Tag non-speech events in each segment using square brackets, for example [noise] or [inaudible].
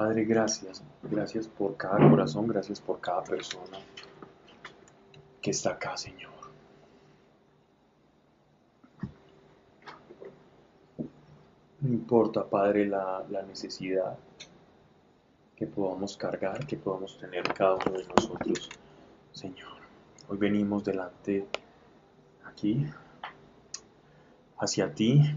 Padre, gracias. Gracias por cada corazón, gracias por cada persona que está acá, Señor. No importa, Padre, la, la necesidad que podamos cargar, que podamos tener cada uno de nosotros, Señor. Hoy venimos delante aquí, hacia ti.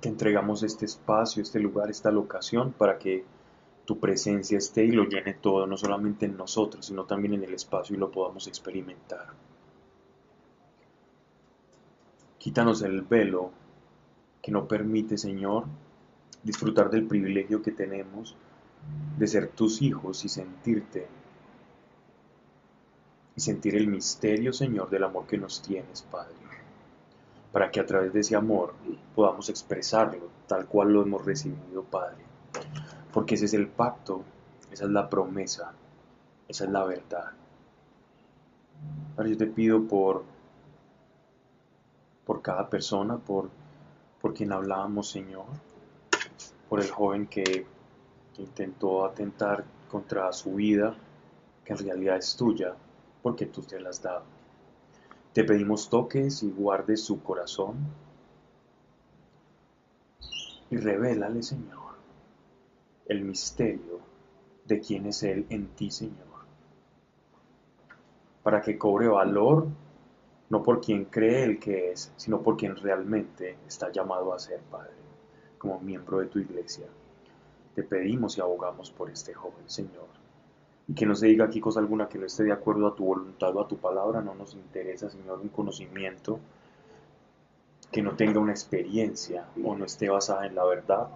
Te entregamos este espacio, este lugar, esta locación para que tu presencia esté y lo llene todo, no solamente en nosotros, sino también en el espacio y lo podamos experimentar. Quítanos el velo que no permite, Señor, disfrutar del privilegio que tenemos de ser tus hijos y sentirte y sentir el misterio, Señor, del amor que nos tienes, Padre, para que a través de ese amor podamos expresarlo tal cual lo hemos recibido, Padre porque ese es el pacto, esa es la promesa, esa es la verdad. Ahora yo te pido por, por cada persona, por, por quien hablábamos, Señor, por el joven que, que intentó atentar contra su vida, que en realidad es tuya, porque tú te la has dado. Te pedimos toques y guardes su corazón y revélale, Señor el misterio de quién es Él en ti, Señor. Para que cobre valor no por quien cree el que es, sino por quien realmente está llamado a ser Padre, como miembro de tu iglesia. Te pedimos y abogamos por este joven, Señor. Y que no se diga aquí cosa alguna que no esté de acuerdo a tu voluntad o a tu palabra, no nos interesa, Señor, un conocimiento que no tenga una experiencia o no esté basada en la verdad,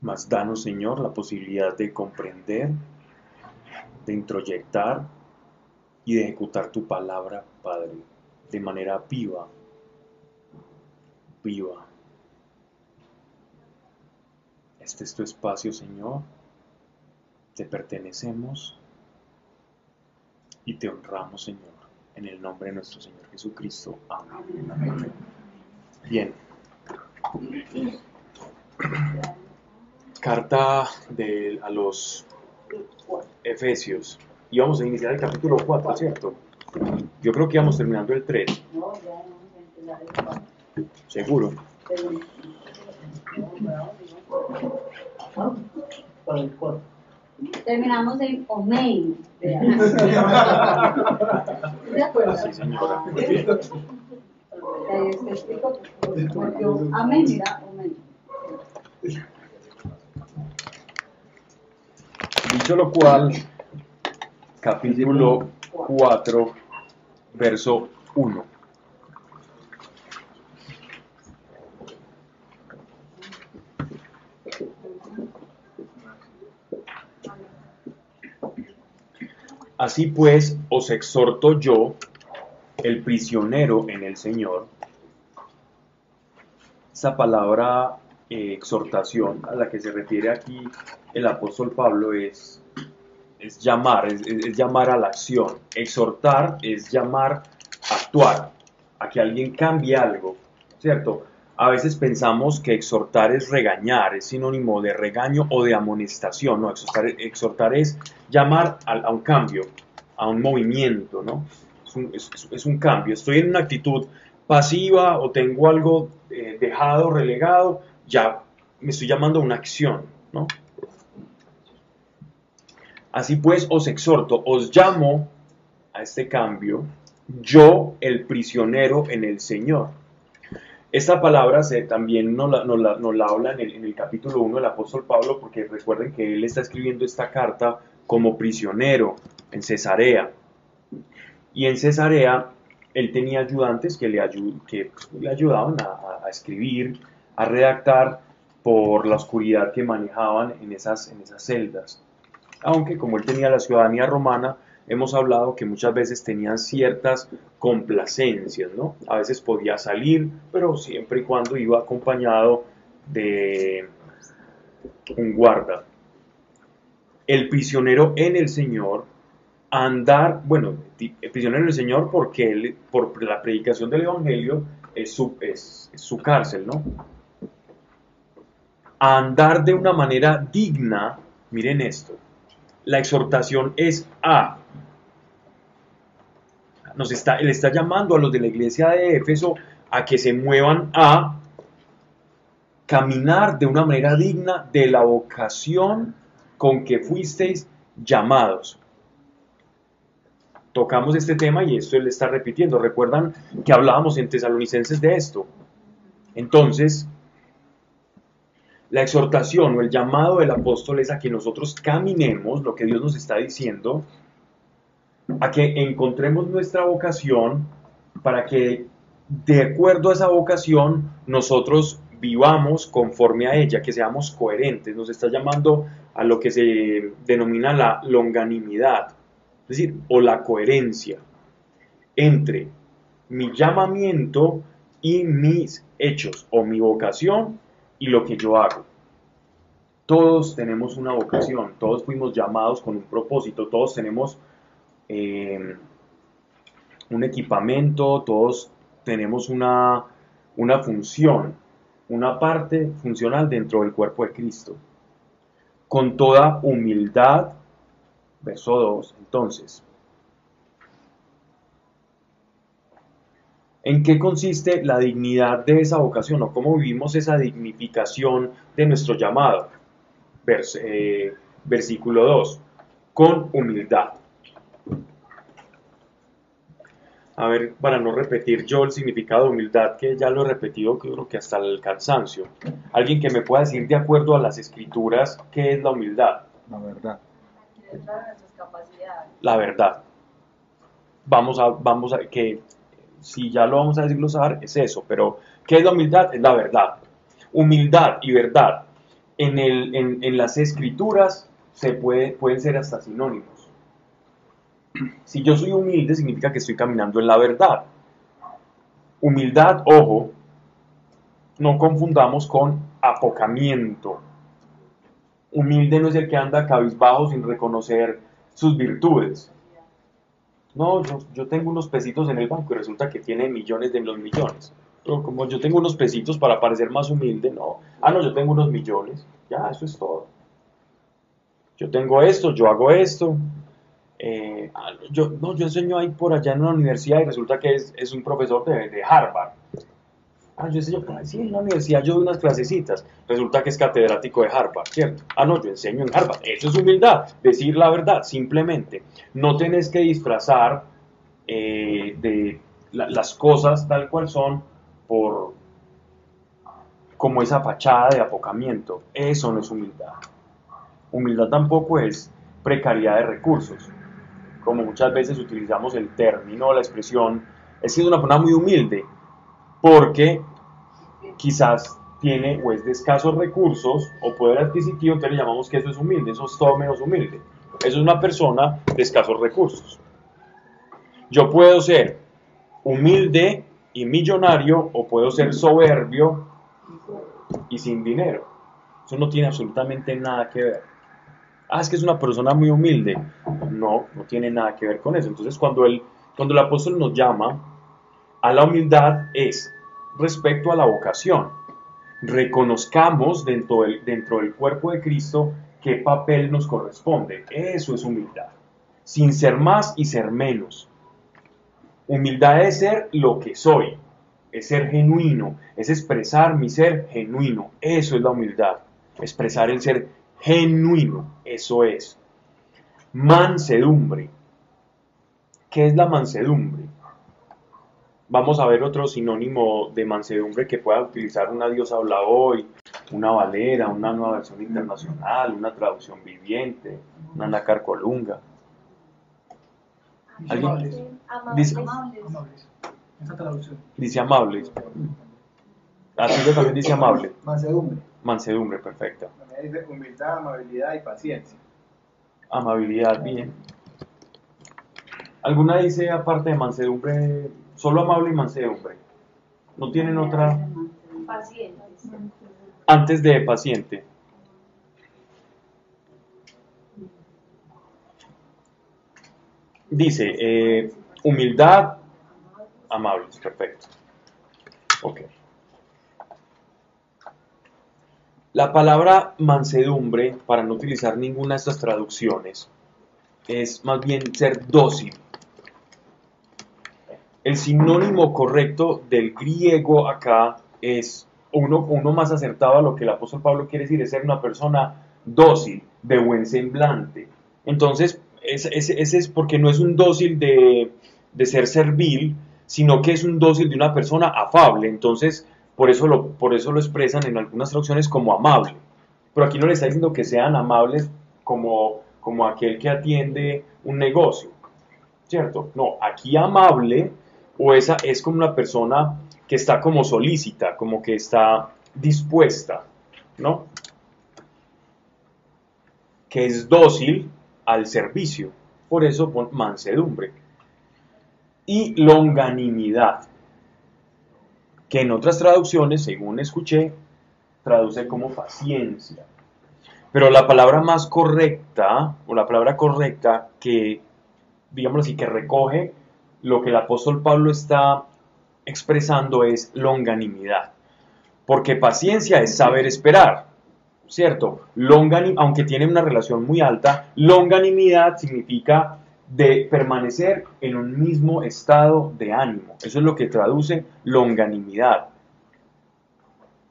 Mas danos, Señor, la posibilidad de comprender, de introyectar y de ejecutar tu palabra, Padre, de manera viva, viva. Este es tu espacio, Señor. Te pertenecemos y te honramos, Señor, en el nombre de nuestro Señor Jesucristo. Amén. Bien carta de, a los Efesios. Y vamos a iniciar el capítulo 4, ¿cierto? Yo creo que vamos terminando el 3. Seguro. Terminamos en Omein. Sí, señora. Te explico. Amén, mira, Omein. Dicho lo cual, capítulo 4, verso 1. Así pues, os exhorto yo, el prisionero en el Señor. Esa palabra eh, exhortación a la que se refiere aquí el apóstol Pablo es, es llamar, es, llamar a la acción. Exhortar es llamar a actuar, a que alguien cambie algo, ¿cierto? A veces pensamos que exhortar es regañar, es sinónimo de regaño o de amonestación, ¿no? Exhortar, es llamar a, un cambio, a un movimiento, ¿no? Es un, cambio. Estoy en una actitud pasiva o tengo algo eh, dejado, relegado, ya me estoy llamando a una acción, ¿no? Así pues, os exhorto, os llamo a este cambio, yo el prisionero en el Señor. Esta palabra se, también nos la, habla en el, en el, capítulo 1 del apóstol Pablo, porque recuerden que él está escribiendo esta carta como prisionero en Cesarea. Y en Cesarea él tenía ayudantes que le, que le ayudaban a, a, escribir, a redactar por la oscuridad que manejaban en esas, en esas celdas aunque como él tenía la ciudadanía romana, hemos hablado que muchas veces tenían ciertas complacencias, ¿no? A veces podía salir, pero siempre y cuando iba acompañado de un guarda. El prisionero en el Señor andar, bueno, di- prisionero del Señor porque él, por la predicación del Evangelio es su, es, es su cárcel, ¿no? Andar de una manera digna, miren esto, la exhortación es a, nos está, él está llamando a los de la iglesia de Éfeso a que se muevan a caminar de una manera digna de la vocación con que fuisteis llamados. Tocamos este tema y esto él está repitiendo. Recuerdan que hablábamos en Tesalonicenses de esto. Entonces, la exhortación o el llamado del apóstol es a que nosotros caminemos lo que Dios nos está diciendo, a que encontremos nuestra vocación para que de acuerdo a esa vocación nosotros vivamos conforme a ella, que seamos coherentes. Nos está llamando a lo que se denomina la longanimidad, es decir, o la coherencia entre mi llamamiento y mis hechos, o mi vocación y lo que yo hago. Todos tenemos una vocación, todos fuimos llamados con un propósito, todos tenemos eh, un equipamiento, todos tenemos una, una función, una parte funcional dentro del cuerpo de Cristo. Con toda humildad, verso 2, entonces, ¿En qué consiste la dignidad de esa vocación o cómo vivimos esa dignificación de nuestro llamado? Eh, versículo 2. Con humildad. A ver, para no repetir yo el significado de humildad, que ya lo he repetido, creo que hasta el cansancio. Alguien que me pueda decir de acuerdo a las escrituras qué es la humildad. La verdad. dentro de nuestras capacidades. La verdad. Vamos a, vamos a, que si ya lo vamos a desglosar, es eso, pero ¿qué es la humildad? Es la verdad. Humildad y verdad en, el, en, en las escrituras se puede, pueden ser hasta sinónimos. Si yo soy humilde, significa que estoy caminando en la verdad. Humildad, ojo, no confundamos con apocamiento. Humilde no es el que anda cabizbajo sin reconocer sus virtudes. No, yo, tengo unos pesitos en el banco y resulta que tiene millones de millones. Pero como yo tengo unos pesitos para parecer más humilde, no. Ah, no, yo tengo unos millones. Ya, eso es todo. Yo tengo esto, yo hago esto. Eh, ah, yo, enseño ahí por allá en una universidad y resulta que es, un profesor de, Harvard. Ah, yo enseño ahí, sí, en la universidad yo doy unas clasecitas. Resulta que es catedrático de Harvard, ¿cierto? Ah, no, yo enseño en Harvard. Eso es humildad, decir la verdad, simplemente. No tenés que disfrazar eh, de la- las cosas tal cual son por como esa fachada de apocamiento. Eso no es humildad. Humildad tampoco es precariedad de recursos. Como muchas veces utilizamos el término, la expresión, es una persona muy humilde, porque quizás tiene o es de escasos recursos o poder adquisitivo, entonces le llamamos que eso es humilde, eso es todo menos humilde. Eso es una persona de escasos recursos. Yo puedo ser humilde y millonario o puedo ser soberbio y sin dinero. Eso no tiene absolutamente nada que ver. Ah, es que es una persona muy humilde. No, no tiene nada que ver con eso. Entonces, cuando el, cuando el apóstol nos llama a la humildad es respecto a la vocación. Reconozcamos dentro del, dentro del cuerpo de Cristo qué papel nos corresponde. Eso es humildad. Sin ser más y ser menos. Humildad es ser lo que soy, es ser genuino, es expresar mi ser genuino. Eso es la humildad. Expresar el ser genuino, eso es. Mansedumbre. ¿Qué es la mansedumbre? Vamos a ver otro sinónimo de mansedumbre que pueda utilizar una diosa habla hoy, una valera, una nueva versión internacional, una traducción viviente, una nácar colunga. ¿Alguien? Amables. Dice- Amables. Amables. Esa traducción. Dice amable. Así también dice amable. Mansedumbre. Mansedumbre, perfecta. Dice humildad, amabilidad y paciencia. Amabilidad, bien. ¿Alguna dice aparte de mansedumbre, solo amable y mansedumbre? ¿No tienen otra Pacientes. antes de paciente? Dice, eh, humildad, amables, perfecto. Ok. La palabra mansedumbre, para no utilizar ninguna de estas traducciones, es más bien ser dócil. El sinónimo correcto del griego acá es uno, más acertado a lo que el apóstol Pablo quiere decir, es ser una persona dócil, de buen semblante. Entonces, ese- ese es porque no es un dócil de, de ser servil, sino que es un dócil de una persona afable. Entonces, por eso, lo, por eso lo expresan en algunas traducciones como amable. Pero aquí no le está diciendo que sean amables como, como aquel que atiende un negocio. ¿Cierto? No, aquí amable o esa es como una persona que está como solícita, como que está dispuesta, ¿no? Que es dócil al servicio. Por eso mansedumbre. Y longanimidad, que en otras traducciones, según escuché, traduce como paciencia. Pero la palabra más correcta, o la palabra correcta que, digamos así, que recoge lo que el apóstol Pablo está expresando es longanimidad. Porque paciencia es saber esperar, ¿cierto? Longanim, aunque tiene una relación muy alta, longanimidad significa de permanecer en un mismo estado de ánimo. Eso es lo que traduce longanimidad.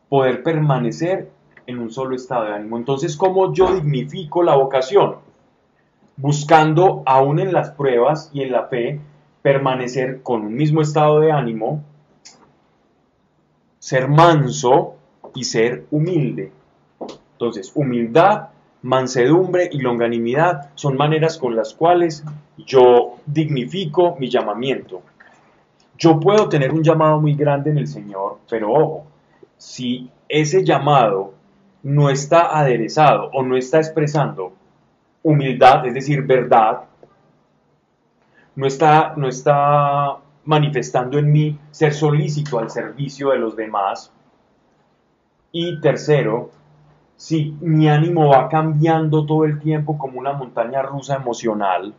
Poder permanecer en un solo estado de ánimo. Entonces, ¿cómo yo dignifico la vocación? Buscando, aún en las pruebas y en la fe, permanecer con un mismo estado de ánimo, ser manso y ser humilde. Entonces, humildad, mansedumbre y longanimidad son maneras con las cuales yo dignifico mi llamamiento. Yo puedo tener un llamado muy grande en el Señor, pero ojo, si ese llamado no está aderezado o no está expresando humildad, es decir, verdad, no está, no está manifestando en mí ser solícito al servicio de los demás. Y tercero, si mi ánimo va cambiando todo el tiempo como una montaña rusa emocional,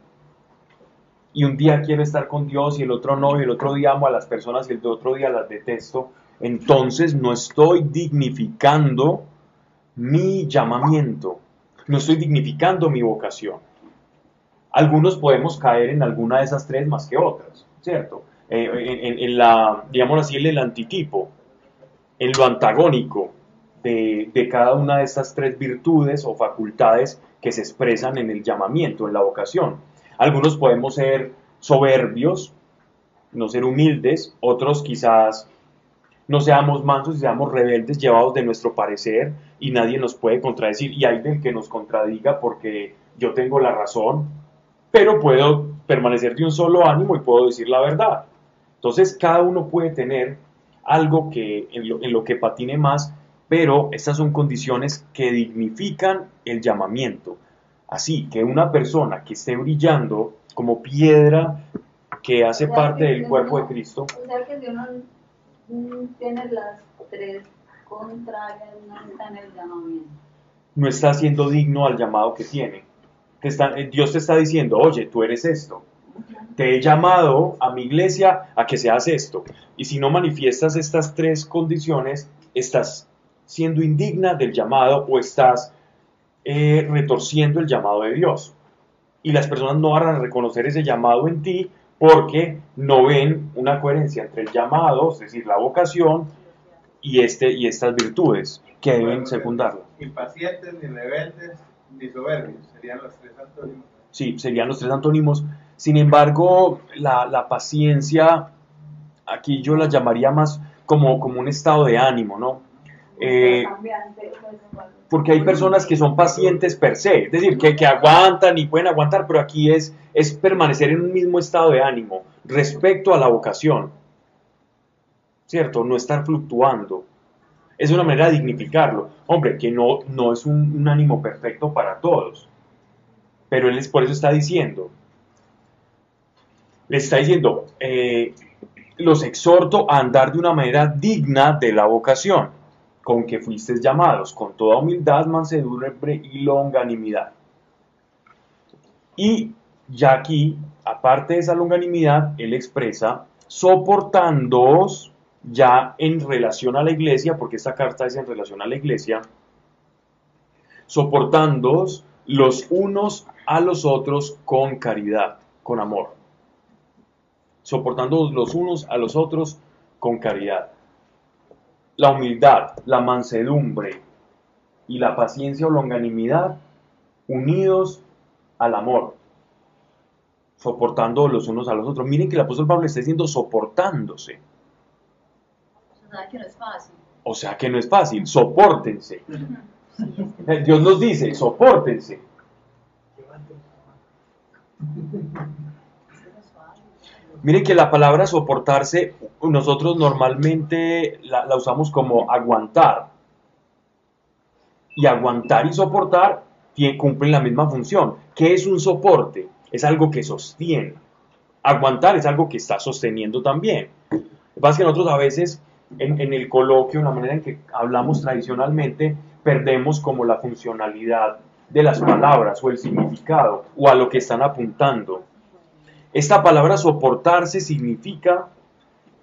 y un día quiero estar con Dios y el otro no, y el otro día amo a las personas y el otro día las detesto, entonces no estoy dignificando mi llamamiento, no estoy dignificando mi vocación. Algunos podemos caer en alguna de esas tres más que otras, ¿cierto? Eh, en, en- en la, digamos así, en el antitipo, en lo antagónico de, cada una de estas tres virtudes o facultades que se expresan en el llamamiento, en la vocación. Algunos podemos ser soberbios, no ser humildes, otros quizás no seamos mansos y seamos rebeldes, llevados de nuestro parecer y nadie nos puede contradecir y hay del que nos contradiga porque yo tengo la razón, pero puedo permanecer de un solo ánimo y puedo decir la verdad. Entonces cada uno puede tener algo que en lo, en lo que patine más, pero estas son condiciones que dignifican el llamamiento. Así que una persona que esté brillando como piedra que hace O sea, parte que del cuerpo de Cristo, O sea que si uno tiene las tres contrarias, no está en el llamamiento. no está siendo digno al llamado que tiene. Te está- eh, Dios te está diciendo, oye, tú eres esto. Te he llamado a mi iglesia a que seas esto. Y si no manifiestas estas tres condiciones, estás siendo indigna del llamado o estás eh, retorciendo el llamado de Dios. Y las personas no van a reconocer ese llamado en ti porque no ven una coherencia entre el llamado, es decir, la vocación, y, este, y estas virtudes que deben secundarla. Impacientes, ni rebeldes, ni soberbios. Serían los tres antónimos. Sí, serían los tres antónimos. Sin embargo, la, la paciencia, aquí yo la llamaría más como, como un estado de ánimo, ¿no? Eh, porque hay personas que son pacientes per se, es decir, que, aguantan y pueden aguantar, pero aquí es, permanecer en un mismo estado de ánimo respecto a la vocación, ¿cierto? No estar fluctuando. Es una manera de dignificarlo. Hombre, que no, es un, un ánimo perfecto para todos, pero él es, por eso está diciendo, le está diciendo, eh, los exhorto a andar de una manera digna de la vocación con que fuisteis llamados, con toda humildad, mansedumbre y longanimidad. Y ya aquí aparte de esa longanimidad, él expresa soportándoos ya en relación a la iglesia, porque esta carta es en relación a la iglesia, soportándoos los unos a los otros con caridad, con amor. Soportándoos los unos a los otros con caridad. La humildad, la mansedumbre y la paciencia o longanimidad unidos al amor, soportando los unos a los otros. Miren que el apóstol Pablo está diciendo soportándose. O sea que no es fácil. O sea que no es fácil, sopórtense. Dios nos dice, sopórtense. Miren que la palabra soportarse, nosotros normalmente la, usamos como aguantar. Y aguantar y soportar tie- cumplen la misma función. ¿Qué es un soporte? Es algo que sostiene. Aguantar es algo que está sosteniendo también. Lo que es que nosotros a veces, en, en el coloquio, en la manera en que hablamos tradicionalmente, perdemos como la funcionalidad de las palabras o el significado o a lo que están apuntando. Esta palabra soportarse significa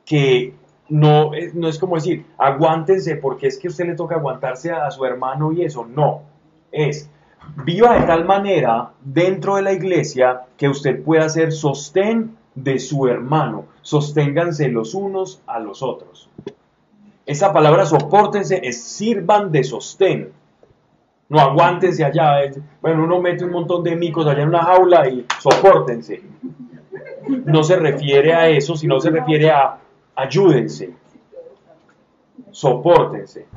que no, no es como decir, aguántense porque es que a usted le toca aguantarse a, su hermano y eso. No, es viva de tal manera dentro de la iglesia que usted pueda ser sostén de su hermano. Sosténganse los unos a los otros. Esa palabra soportense es sirvan de sostén. No aguántense allá. bueno, uno mete un montón de micos allá en una jaula y soportense. No se refiere a eso, sino se refiere a ayúdense. Sopórtense.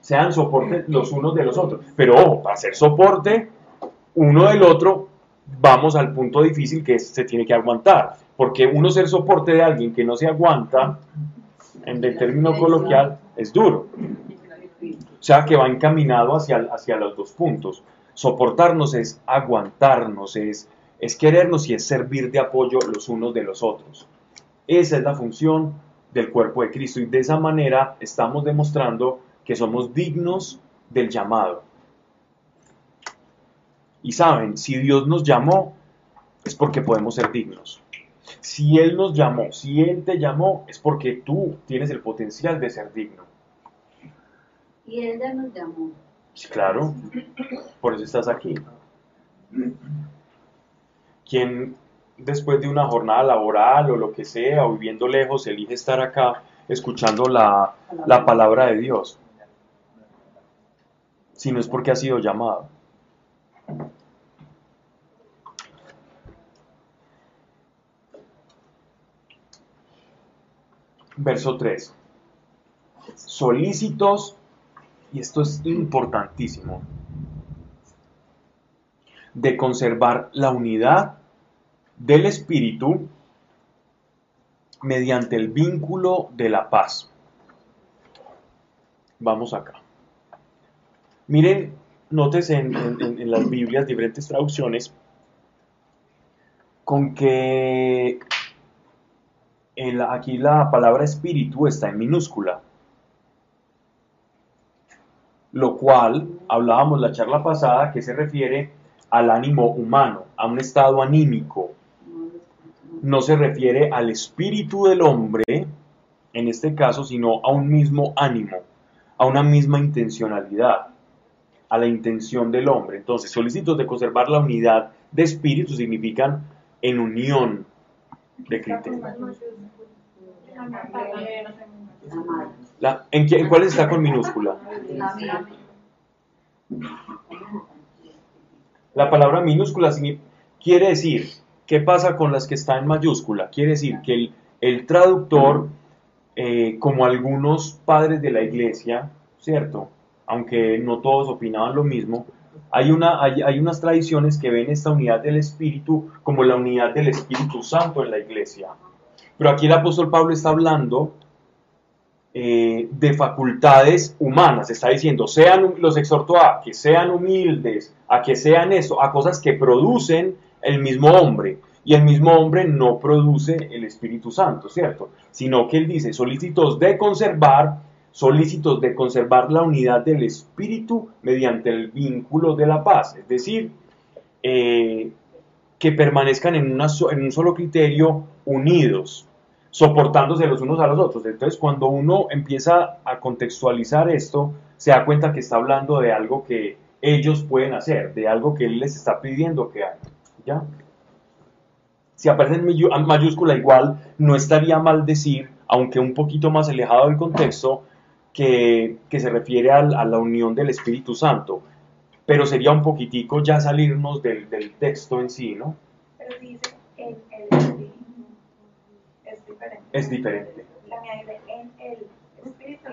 Sean soporte los unos de los otros. Pero ojo, para ser soporte uno del otro, vamos al punto difícil que es, se tiene que aguantar. Porque uno ser soporte de alguien que no se aguanta, en el término coloquial, es duro. O sea que va encaminado hacia, hacia los dos puntos. Soportarnos es aguantarnos, es, es querernos y es servir de apoyo los unos de los otros. Esa es la función del cuerpo de Cristo y de esa manera estamos demostrando que somos dignos del llamado. Y saben, si Dios nos llamó, es porque podemos ser dignos. Si Él nos llamó, si Él te llamó, es porque tú tienes el potencial de ser digno. Y él ya nos llamó. Claro, por eso estás aquí. Quien después de una jornada laboral o lo que sea, o viviendo lejos, elige estar acá escuchando la, la palabra de Dios, si no es porque ha sido llamado. Verso 3. Solícitos, y esto es importantísimo, de conservar la unidad del espíritu mediante el vínculo de la paz. Vamos acá. Miren, nótese en, las Biblias, diferentes traducciones, con que en la- aquí la palabra espíritu está en minúscula. Lo cual, hablábamos la charla pasada, que se refiere al ánimo humano, a un estado anímico, no se refiere al espíritu del hombre, en este caso, sino a un mismo ánimo, a una misma intencionalidad, a la intención del hombre. Entonces, solicitos de conservar la unidad de espíritu significan en unión de criterio. ¿en, en cuáles está con minúscula? La palabra minúscula quiere decir, ¿qué pasa con las que están en mayúscula? Quiere decir que el, el traductor, eh, como algunos padres de la iglesia, ¿cierto? Aunque no todos opinaban lo mismo, hay, una, hay, hay unas tradiciones que ven esta unidad del Espíritu como la unidad del Espíritu Santo en la iglesia. Pero aquí el apóstol Pablo está hablando eh, de facultades humanas. Está diciendo, sean, los exhorto a que sean humildes, a que sean esto, a cosas que producen el mismo hombre. Y el mismo hombre no produce el Espíritu Santo, ¿cierto? Sino que él dice, solícitos de conservar, solícitos de conservar la unidad del Espíritu mediante el vínculo de la paz. Es decir, eh, que permanezcan en, en un solo criterio, unidos, soportándose los unos a los otros. Entonces, cuando uno empieza a contextualizar esto, se da cuenta que está hablando de algo que ellos pueden hacer, de algo que él les está pidiendo que hagan. ¿Ya? Si aparece en mayúscula igual, no estaría mal decir, aunque un poquito más alejado del contexto, que, que se refiere al- a la unión del Espíritu Santo. Pero sería un poquitico ya salirnos del, del texto en sí, ¿no? Pero dice en el espíritu. Es diferente. Es diferente. La mía dice en el espíritu.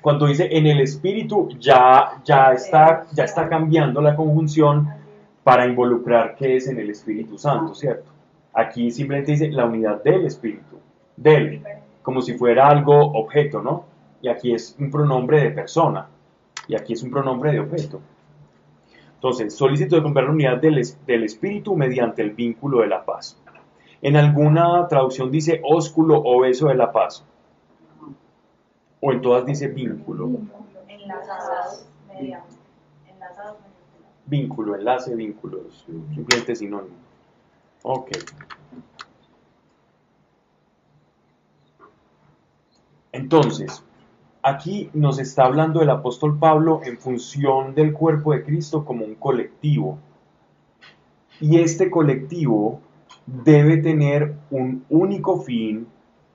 Cuando dice en el Espíritu, ya, ya, está, ya está cambiando la conjunción para involucrar qué es en el Espíritu Santo, ¿cierto? Aquí simplemente dice la unidad del Espíritu, del, como si fuera algo objeto, ¿no? Y aquí es un pronombre de persona, y aquí es un pronombre de objeto. Entonces, solicito de comprar la unidad del, es- del Espíritu mediante el vínculo de la paz. En alguna traducción dice ósculo o beso de la paz, o en todas dice vínculo. Enlazados mediante. Vínculo, enlace, vínculos, simplemente sinónimo. Ok. Entonces, aquí nos está hablando el apóstol Pablo en función del cuerpo de Cristo como un colectivo. Y este colectivo debe tener un único fin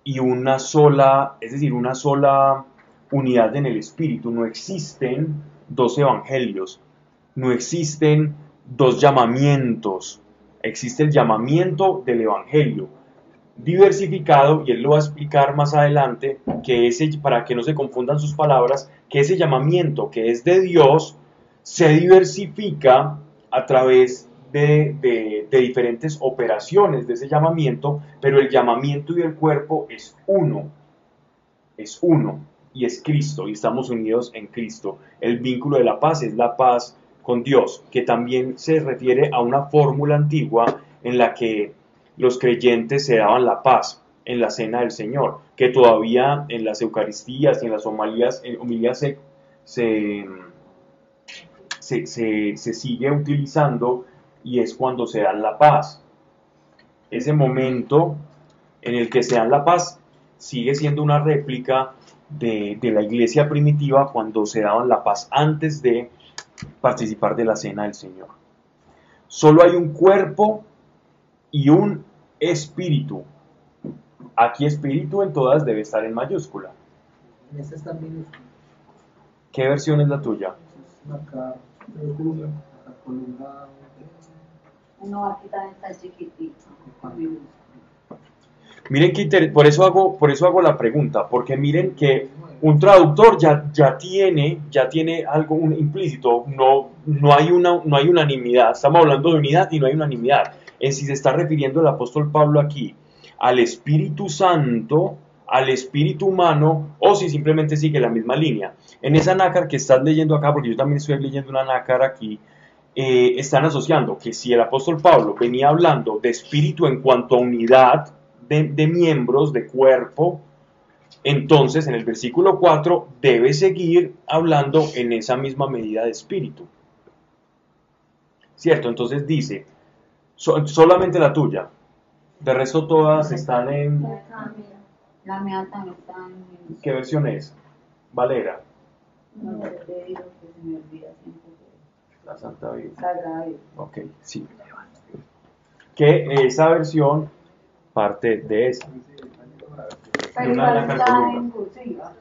y una sola, es decir, una sola unidad en el espíritu. No existen dos evangelios, no existen dos llamamientos, existe el llamamiento del evangelio diversificado y él lo va a explicar más adelante que ese para que no se confundan sus palabras que ese llamamiento que es de Dios se diversifica a través de, de- de diferentes operaciones de ese llamamiento pero el llamamiento y el cuerpo es uno es uno y es Cristo y estamos unidos en Cristo. El vínculo de la paz es la paz con Dios que también se refiere a una fórmula antigua en la que los creyentes se daban la paz en la cena del Señor, que todavía en las Eucaristías y en las homilías, homilías se, sigue utilizando y es cuando se dan la paz. Ese momento en el que se dan la paz sigue siendo una réplica de la iglesia primitiva cuando se daban la paz antes de participar de la cena del Señor. Solo hay un cuerpo y un espíritu. Aquí espíritu en todas debe estar en mayúscula. En esta está en minúscula. ¿Qué versión es la tuya? Acá, tres columnas, acá columna. No, aquí también está chiquitito. Miren que por eso hago por eso hago la pregunta, porque miren que un traductor ya, ya tiene ya tiene algo un implícito, no no hay una no hay unanimidad, estamos hablando de unidad y no hay unanimidad. En si se está refiriendo el apóstol Pablo aquí al Espíritu Santo, al Espíritu humano o si simplemente sigue la misma línea. En esa nácar que estás leyendo acá, porque yo también estoy leyendo una nácar aquí, eh, están asociando que si el apóstol Pablo venía hablando de espíritu en cuanto a unidad de miembros, de cuerpo, entonces en el versículo 4 debe seguir hablando en esa misma medida de espíritu. ¿Cierto? Entonces dice, so- solamente la tuya, de resto todas están en... La mía también está en ¿Qué versión es? Valera, la Santa Biblia. Biblia. Ok, sí. Que esa versión parte de esa. Pero Una igual de la está.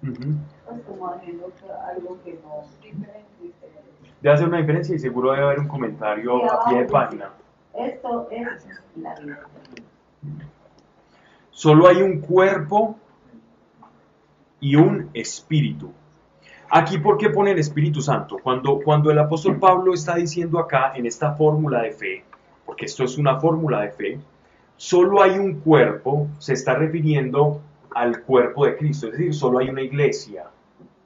Pues como haciendo algo que no diferente. Debe hacer una diferencia y seguro debe haber un comentario Sí, a pie de página. Esto es la Biblia. Solo hay un cuerpo y un espíritu. Aquí, ¿por qué pone el Espíritu Santo? Cuando, cuando el apóstol Pablo está diciendo acá en esta fórmula de fe, porque esto es una fórmula de fe, solo hay un cuerpo, se está refiriendo al cuerpo de Cristo, es decir, solo hay una iglesia,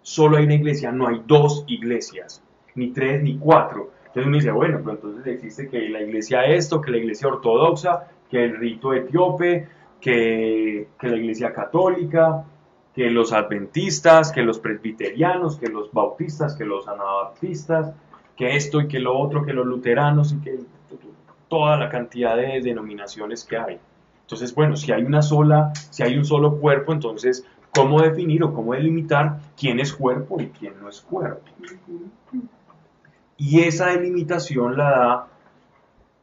solo hay una iglesia, no hay dos iglesias, ni tres ni cuatro. Entonces uno dice, bueno, pero entonces existe que la iglesia esto, que la iglesia ortodoxa, que el rito etíope, que, la iglesia católica, que los adventistas, que los presbiterianos, que los bautistas, que los anabaptistas, que esto y que lo otro, que los luteranos y que... toda la cantidad de denominaciones que hay. Entonces, bueno, si hay una sola, si hay un solo cuerpo, entonces, ¿cómo definir o cómo delimitar quién es cuerpo y quién no es cuerpo? Y esa delimitación la da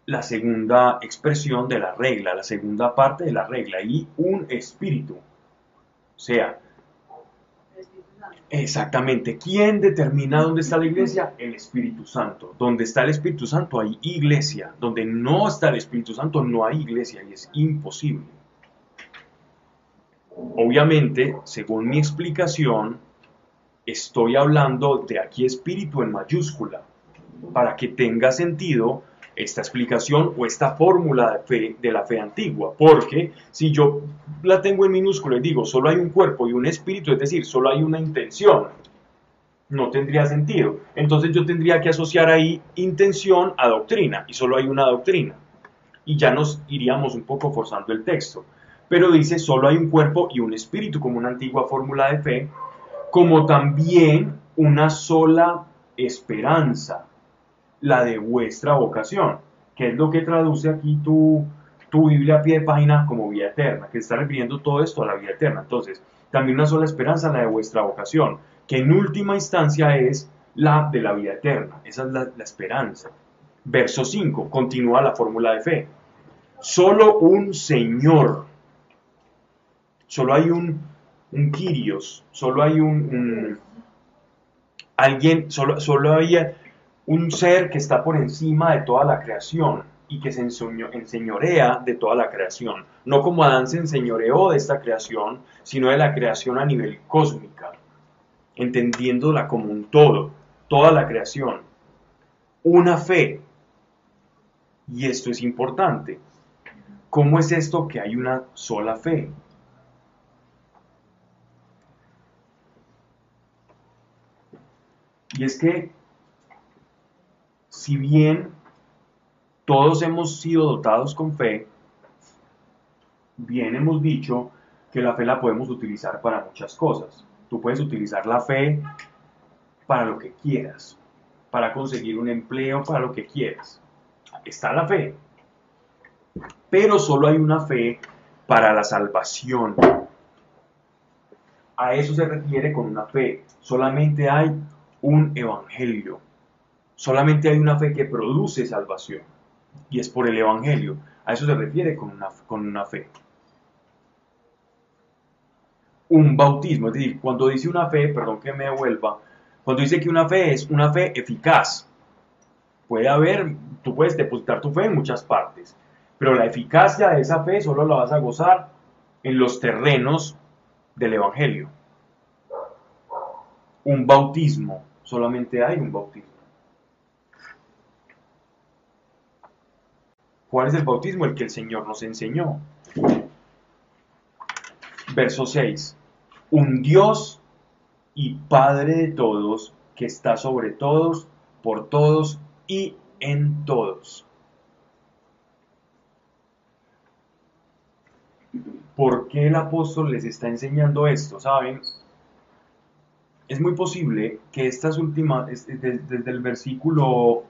la segunda expresión de la regla, la segunda parte de la regla, y un espíritu. O sea, exactamente, ¿quién determina dónde está la iglesia? El Espíritu Santo. Donde está el Espíritu Santo hay iglesia. Donde no está el Espíritu Santo no hay iglesia y es imposible. Obviamente, según mi explicación, estoy hablando de aquí espíritu en mayúscula, para que tenga sentido esta explicación o esta fórmula de, fe, de la fe antigua, porque si yo la tengo en minúscula y digo solo hay un cuerpo y un espíritu, es decir, solo hay una intención, no tendría sentido. Entonces yo tendría que asociar ahí intención a doctrina y solo hay una doctrina. Y ya nos iríamos un poco forzando el texto. Pero dice solo hay un cuerpo y un espíritu como una antigua fórmula de fe, como también una sola esperanza la de vuestra vocación, que es lo que traduce aquí tu, tu Biblia a pie de página como vida eterna, que está refiriendo todo esto a la vida eterna. Entonces, también una sola esperanza, la de vuestra vocación, que en última instancia es la de la vida eterna. Esa es la, la esperanza. Verso 5, continúa la fórmula de fe. Solo un Señor, solo hay un, un Kyrios, solo hay un, alguien, solo, solo hay un ser que está por encima de toda la creación y que se enseñorea de toda la creación. No como Adán se enseñoreó de esta creación, sino de la creación a nivel cósmica, entendiéndola como un todo, toda la creación. Una fe. Y esto es importante. ¿Cómo es esto que hay una sola fe? Y es que si bien todos hemos sido dotados con fe, bien hemos dicho que la fe la podemos utilizar para muchas cosas. Tú puedes utilizar la fe para lo que quieras, para conseguir un empleo, para lo que quieras. Está la fe. Pero solo hay una fe para la salvación. A eso se refiere con una fe. Solamente hay un evangelio. Solamente hay una fe que produce salvación y es por el Evangelio. A eso se refiere con una, con una fe. Un bautismo, es decir, cuando dice una fe, perdón que me devuelva, cuando dice que una fe es una fe eficaz, puede haber, tú puedes depositar tu fe en muchas partes, pero la eficacia de esa fe solo la vas a gozar en los terrenos del Evangelio. Un bautismo, solamente hay un bautismo. ¿Cuál es el bautismo? El que el Señor nos enseñó. Verso 6. Un Dios y Padre de todos, que está sobre todos, por todos y en todos. ¿Por qué el apóstol les está enseñando esto? ¿Saben? Es muy posible que estas últimas, desde el versículo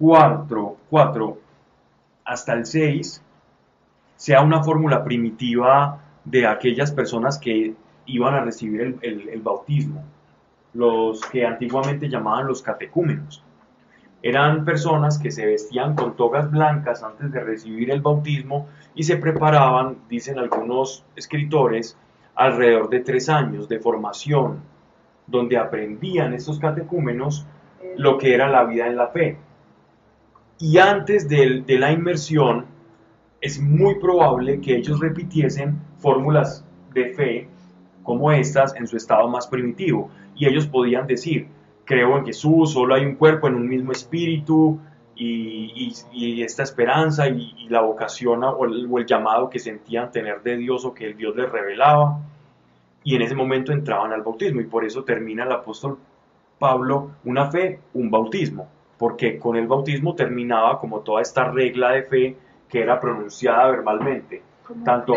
4, 4 hasta el 6 sea una fórmula primitiva de aquellas personas que iban a recibir el, bautismo, los que antiguamente llamaban los catecúmenos. Eran personas que se vestían con togas blancas antes de recibir el bautismo y se preparaban, dicen algunos escritores, alrededor de tres años de formación, donde aprendían estos catecúmenos lo que era la vida en la fe y antes de, la inmersión es muy probable que ellos repitiesen fórmulas de fe como estas en su estado más primitivo. Y ellos podían decir, creo en Jesús, solo hay un cuerpo en un mismo espíritu, y, esta esperanza y, la vocación o el, o el, llamado que sentían tener de Dios o que el Dios les revelaba. Y en ese momento entraban al bautismo y por eso termina el apóstol Pablo una fe, un bautismo porque con el bautismo terminaba como toda esta regla de fe que era pronunciada verbalmente, como tanto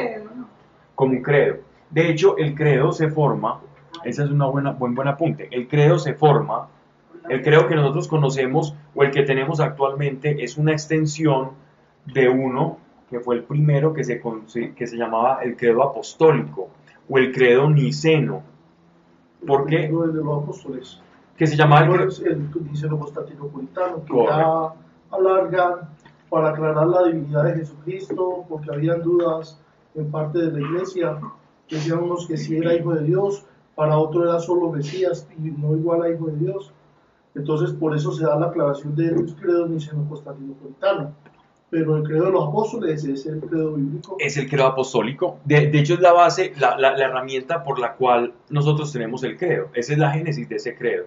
como un credo. De hecho, el credo se forma, ese es una buena, buen buen apunte, el credo se forma El credo que nosotros conocemos o el que tenemos actualmente es una extensión de uno que fue el primero que se, que se llamaba el credo apostólico o el credo niceno. ¿Por qué? Uno de los apóstoles. Que se llamaba el el niceno constantinopolitano, que ya alargan para aclarar la divinidad de Jesucristo, porque habían dudas en parte de la iglesia. Decían unos que si era hijo de Dios, para otro era solo Mesías y no igual a hijo de Dios. Entonces, por eso se da la aclaración del credo niceno constantinopolitano. Pero el credo de los apóstoles es el credo bíblico. es el credo apostólico. De, de hecho, es la base, la, la- la herramienta por la cual nosotros tenemos el credo. Esa es la génesis de ese credo.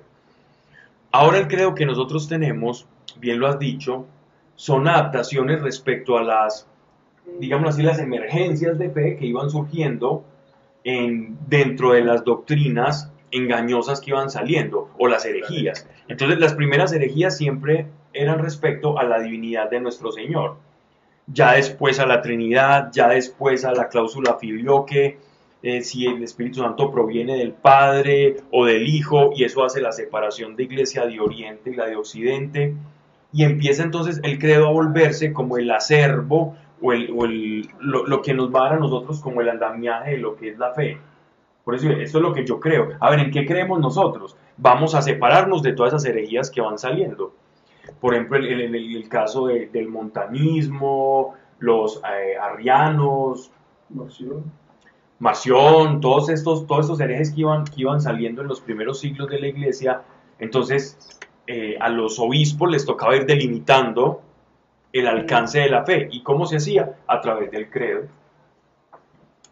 Ahora el credo que nosotros tenemos, bien lo has dicho, son adaptaciones respecto a las, digamos así, las emergencias de fe que iban surgiendo en, dentro de las doctrinas engañosas que iban saliendo, o las herejías. Entonces, las primeras herejías siempre eran respecto a la divinidad de nuestro Señor. Ya después a la Trinidad, ya después a la cláusula filioque, eh, si el Espíritu Santo proviene del Padre o del Hijo, y eso hace la separación de iglesia de Oriente y la de Occidente, y empieza entonces el credo a volverse como el acervo o, el, o el- lo, lo que nos va a dar a nosotros como el andamiaje de lo que es la fe. Por eso, esto es lo que yo creo. A ver, ¿en qué creemos nosotros? Vamos a separarnos de todas esas herejías que van saliendo por ejemplo, el, el- el- caso de- del montanismo, los eh, arrianos, Marción. Marción, todos estos, todos estos herejes que iban, que iban saliendo en los primeros siglos de la iglesia, entonces eh, a los obispos les tocaba ir delimitando el alcance de la fe. ¿Y cómo se hacía? A través del credo.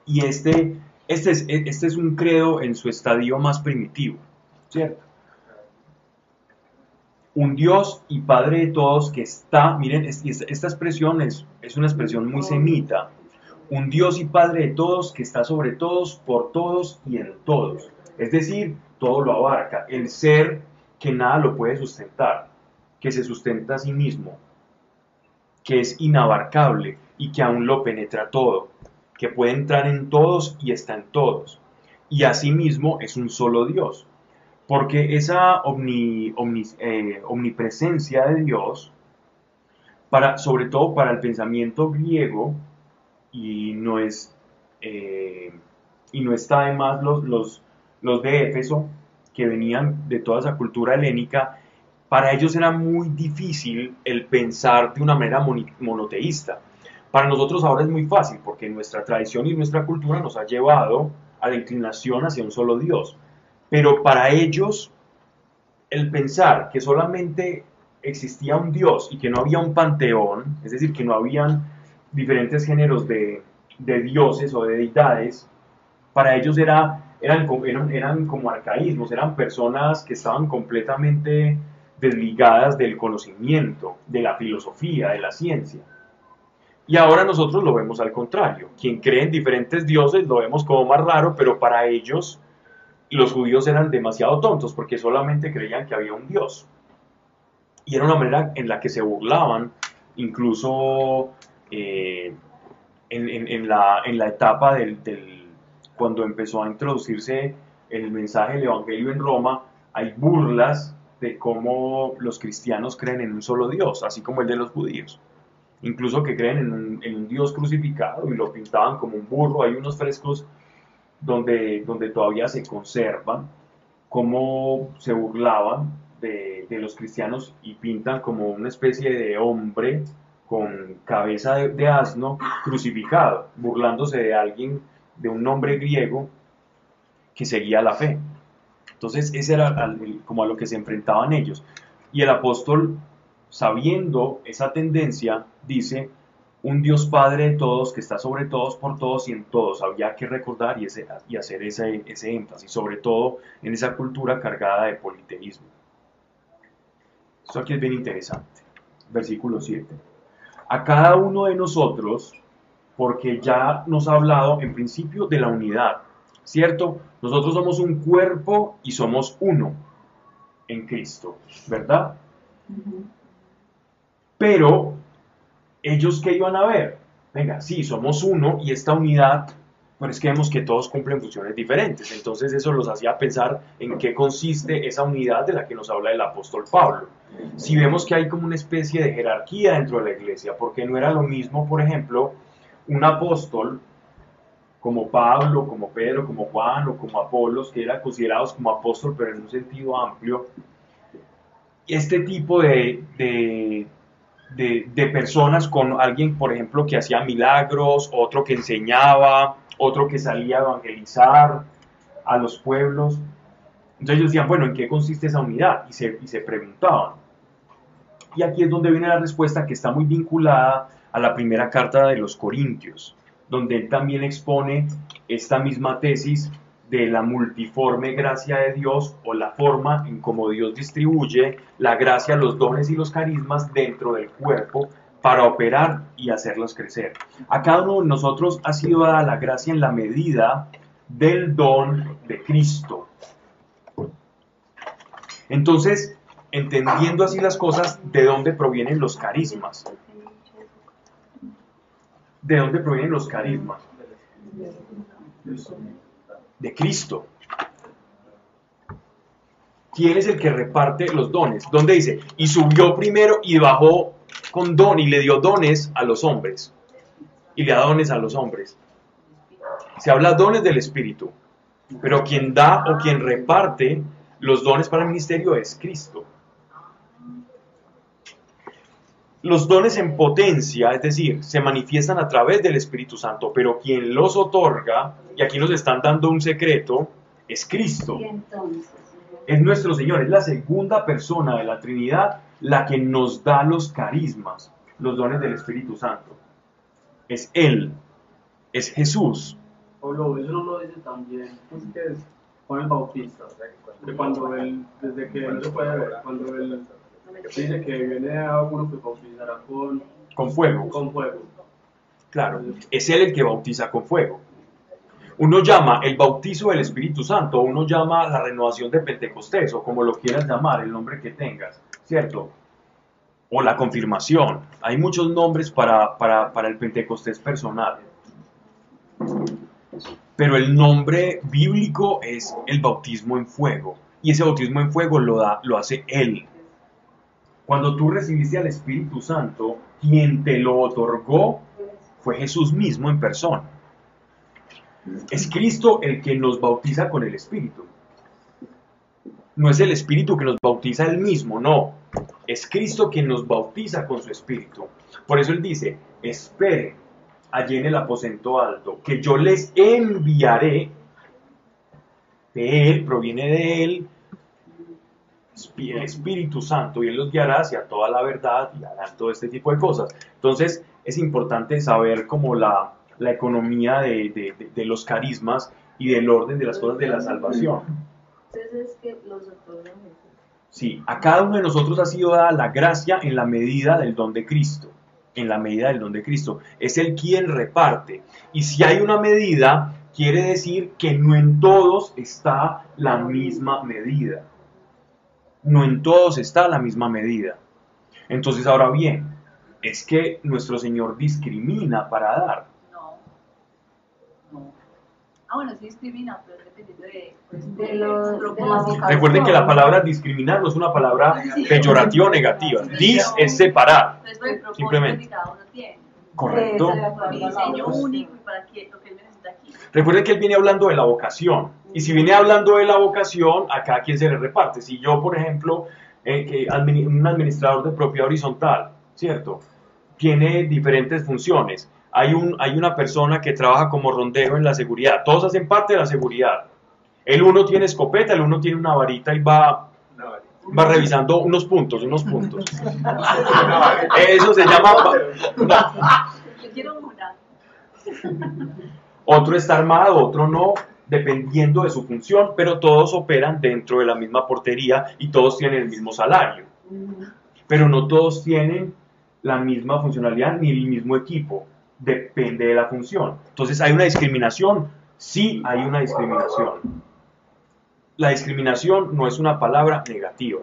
Y este, este, es, este es un credo en su estadio más primitivo, ¿cierto? un Dios y Padre de todos que está, miren, es- es- esta expresión es, es una expresión muy semita, un Dios y Padre de todos que está sobre todos, por todos y en todos. Es decir, todo lo abarca, el ser que nada lo puede sustentar, que se sustenta a sí mismo, que es inabarcable y que aún lo penetra todo, que puede entrar en todos y está en todos. Y asimismo es un solo Dios, porque esa eh, omnipresencia de Dios, para, sobre todo para el pensamiento griego, y no es, eh, y no está además los, los, los de Éfeso, que venían de toda esa cultura helénica, para ellos era muy difícil el pensar de una manera monoteísta. Para nosotros ahora es muy fácil, porque nuestra tradición y nuestra cultura nos ha llevado a la inclinación hacia un solo Dios. Pero para ellos, el pensar que solamente existía un Dios y que no había un panteón, es decir, que no habían diferentes géneros de, de dioses o de deidades, para ellos era, eran, eran, eran como arcaísmos, eran personas que estaban completamente desligadas del conocimiento, de la filosofía, de la ciencia. Y ahora nosotros lo vemos al contrario. Quien cree en diferentes dioses lo vemos como más raro, pero para ellos los judíos eran demasiado tontos porque solamente creían que había un Dios. Y era una manera en la que se burlaban, incluso eh, en, la, etapa del, cuando empezó a introducirse el mensaje del Evangelio en Roma, hay burlas de cómo los cristianos creen en un solo Dios, así como el de los judíos. Incluso que creen en un, Dios crucificado y lo pintaban como un burro. Hay unos frescos donde, todavía se conservan, cómo se burlaban de los cristianos y pintan como una especie de hombre con cabeza de, de asno crucificado, burlándose de alguien, de un nombre griego que seguía la fe. Entonces, ese era como a lo que se enfrentaban ellos. Y el apóstol, sabiendo esa tendencia, dice, un Dios Padre de todos, que está sobre todos, por todos y en todos. Había que recordar y, ese- y hacer ese, ese énfasis, sobre todo en esa cultura cargada de politeísmo. Esto aquí es bien interesante. Versículo 7. A cada uno de nosotros, porque ya nos ha hablado en principio de la unidad, ¿cierto? Nosotros somos un cuerpo y somos uno en Cristo, ¿verdad? Pero ellos que iban a ver, venga, sí, somos uno y esta unidad Pero es que vemos que todos cumplen funciones diferentes, entonces eso los hacía pensar en qué consiste esa unidad de la que nos habla el apóstol Pablo. Si vemos que hay como una especie de jerarquía dentro de la iglesia, porque no era lo mismo, por ejemplo, un apóstol como Pablo, como Pedro, como Juan o como Apolos, que eran considerados como apóstol, pero en un sentido amplio, este tipo de, de, de- personas con alguien, por ejemplo, que hacía milagros, otro que enseñaba, otro que salía a evangelizar a los pueblos. Entonces ellos decían, bueno, ¿en qué consiste esa unidad? Y se, y se preguntaban. Y aquí es donde viene la respuesta que está muy vinculada a la primera carta de los Corintios, donde él también expone esta misma tesis de la multiforme gracia de Dios o la forma en cómo Dios distribuye la gracia, los dones y los carismas dentro del cuerpo para operar y hacerlos crecer. A cada uno de nosotros ha sido dada la gracia en la medida del don de Cristo. Entonces, entendiendo así las cosas, ¿de dónde provienen los carismas? ¿De dónde provienen los carismas? De Cristo. ¿Quién es el que reparte los dones? ¿Dónde dice? Y subió primero y bajó con don y le dio dones a los hombres. Y le da dones a los hombres. Se habla dones del Espíritu. Pero quien da o quien reparte los dones para el ministerio es Cristo. Los dones en potencia, es decir, se manifiestan a través del Espíritu Santo, pero quien los otorga, y aquí nos están dando un secreto, es Cristo. Es nuestro Señor, es la segunda persona de la Trinidad la que nos da los carismas, los dones del Espíritu Santo. Es Él, es Jesús. Pablo, eso no lo dice también pues, que es Juan el Bautista, que cuando él, desde que él se puede ver, cuando él dice que viene a uno que bautizará con, Con fuego. con fuego. Claro, es Él el que bautiza con fuego. Uno llama el bautizo del Espíritu Santo, uno llama la renovación de Pentecostés, o como lo quieras llamar, el nombre que tengas, ¿cierto? O la confirmación. Hay muchos nombres para, para, para el Pentecostés personal. Pero el nombre bíblico es el bautismo en fuego. Y ese bautismo en fuego lo, da, lo hace Él. Cuando tú recibiste al Espíritu Santo, quien te lo otorgó fue Jesús mismo en persona. Es Cristo el que nos bautiza con el Espíritu. No es el Espíritu que nos bautiza él mismo, no. Es Cristo quien nos bautiza con su Espíritu. Por eso él dice, esperen allí en el aposento alto, que yo les enviaré de él, proviene de él, el Espíritu Santo y Él los guiará hacia toda la verdad y harán todo este tipo de cosas. Entonces es importante saber como la, la economía de, de- de- de los carismas y del orden de las cosas de la salvación. entonces es que los otorga Jesús. Sí, a cada uno de nosotros ha sido dada la gracia en la medida del don de Cristo. En la medida del don de Cristo. Es el quien reparte. Y si hay una medida, quiere decir que no en todos está la misma medida. No en todos está la misma medida. Entonces, ahora bien, es que nuestro Señor discrimina para dar. No. No. Ah, bueno, sí discrimina, pero es dependiendo de, pues, De de los- su de la propósito. vocación. Recuerden que la palabra discriminar no es una palabra peyorativa o negativa. Dis es separar. Entonces, el propósito Simplemente. que cada uno tiene. Correcto. Mi diseño único y para qué, lo que él necesita aquí. Recuerden que él viene hablando de la vocación. Y si viene hablando de la vocación, a cada quien se le reparte. Si yo, por ejemplo, eh, que un administrador de propiedad horizontal, ¿cierto? Tiene diferentes funciones. Hay, un, hay una persona que trabaja como rondero en la seguridad. Todos hacen parte de la seguridad. El uno tiene escopeta, el uno tiene una varita y va, va revisando unos puntos, unos puntos. [laughs] [laughs] Eso se llama... [laughs] Yo quiero una. Otro está armado, otro no, dependiendo de su función, pero todos operan dentro de la misma portería y todos tienen el mismo salario. Pero no todos tienen la misma funcionalidad ni el mismo equipo, depende de la función. Entonces, ¿hay una discriminación? Sí, hay una discriminación. La discriminación no es una palabra negativa.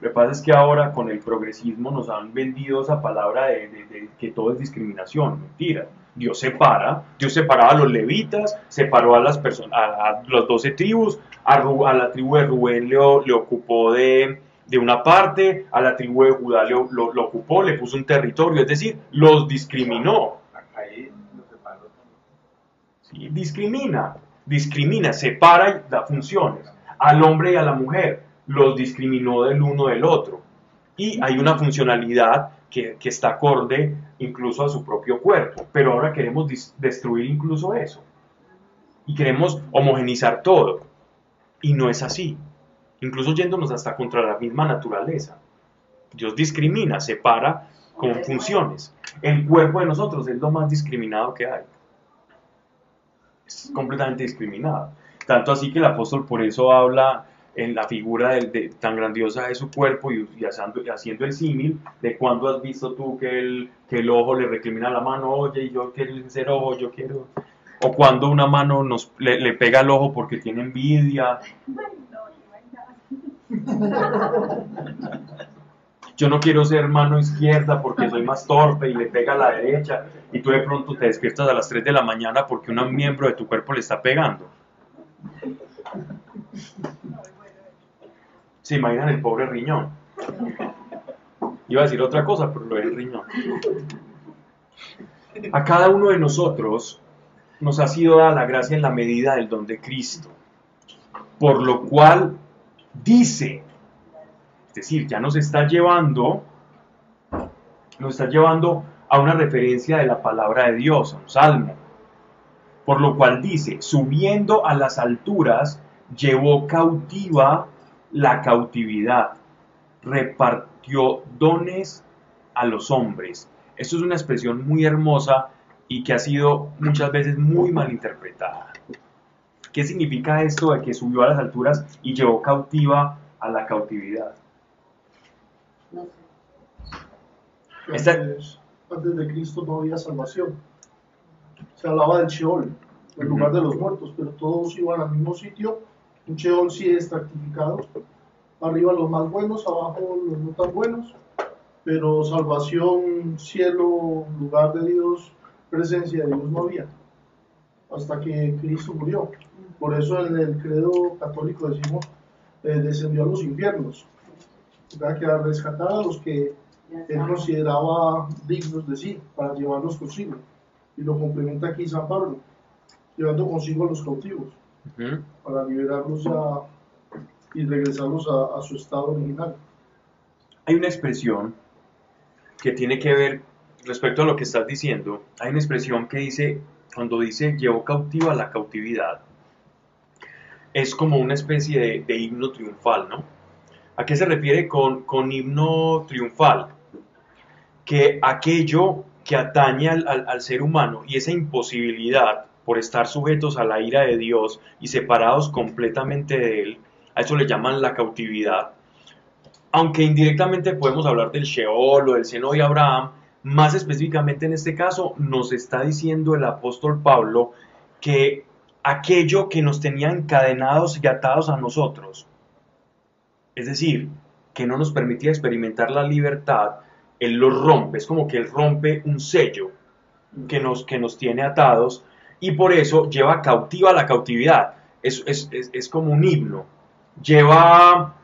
Lo que pasa es que ahora con el progresismo nos han vendido esa palabra de, de- de que todo es discriminación, mentira. Dios separa, Dios separaba a los levitas, separó a las personas, a, las doce tribus, a, Ru- a la tribu de Rubén le, ocupó de, de una parte, a la tribu de Judá le, lo, lo ocupó, le puso un territorio, es decir, los discriminó. Ahí lo separó también. ¿sí? Discrimina, discrimina, separa y da funciones. Al hombre y a la mujer los discriminó del uno del otro. Y hay una funcionalidad que, que está acorde incluso a su propio cuerpo. Pero ahora queremos destruir incluso eso. Y queremos homogenizar todo. Y no es así. Incluso yéndonos hasta contra la misma naturaleza. Dios discrimina, separa con funciones. El cuerpo de nosotros es lo más discriminado que hay es completamente discriminado. Tanto así que el apóstol por eso habla en la figura de- tan grandiosa de su cuerpo y, haciendo, el símil de cuando has visto tú que el, que el ojo le recrimina la mano, oye, yo quiero ser ojo, yo quiero... O cuando una mano nos, le, le pega al ojo porque tiene envidia. Yo no quiero ser mano izquierda porque soy más torpe y le pega a la derecha y tú de pronto te despiertas a las 3 de la mañana porque un miembro de tu cuerpo le está pegando. Se imaginan el pobre riñón. Iba a decir otra cosa, pero lo del riñón. A cada uno de nosotros nos ha sido dada la gracia en la medida del don de Cristo, por lo cual dice, es decir, ya nos está llevando, nos está llevando a una referencia de la palabra de Dios, a un salmo, por lo cual dice, subiendo a las alturas, llevó cautiva la cautividad, repartió dones a los hombres. Esto es una expresión muy hermosa y que ha sido muchas veces muy mal interpretada. ¿Qué significa esto de que subió a las alturas y llevó cautiva a la cautividad? No sé. que Esta- Antes, antes de Cristo no había salvación. Se hablaba del Sheol, el lugar de los muertos, pero todos iban al mismo sitio. Un Sheol sí estratificado. Arriba los más buenos, abajo los no tan buenos. Pero salvación, cielo, lugar de Dios, presencia de Dios no había. Hasta que Cristo murió. Por eso en el credo católico decimos, eh, descendió a los infiernos. ¿verdad? Que rescatar a los que él consideraba dignos de sí, para llevarlos consigo. Y lo complementa aquí San Pablo, llevando consigo a los cautivos, Ujú. para liberarlos y regresarlos a, a su estado original. Hay una expresión que tiene que ver respecto a lo que estás diciendo. Hay una expresión que dice, cuando dice llevó cautiva la cautividad, es como una especie de, de himno triunfal, ¿no? ¿A qué se refiere con, con himno triunfal? Que aquello que atañe al, al- al ser humano y esa imposibilidad por estar sujetos a la ira de Dios y separados completamente de Él, a eso le llaman la cautividad. Aunque indirectamente podemos hablar del Sheol o del seno de Abraham, más específicamente en este caso nos está diciendo el apóstol Pablo que aquello que nos tenía encadenados y atados a nosotros, es decir, que no nos permitía experimentar la libertad, Él lo rompe, es como que Él rompe un sello que nos, que nos tiene atados y por eso lleva cautiva la cautividad, es, es, es, es como un himno, lleva,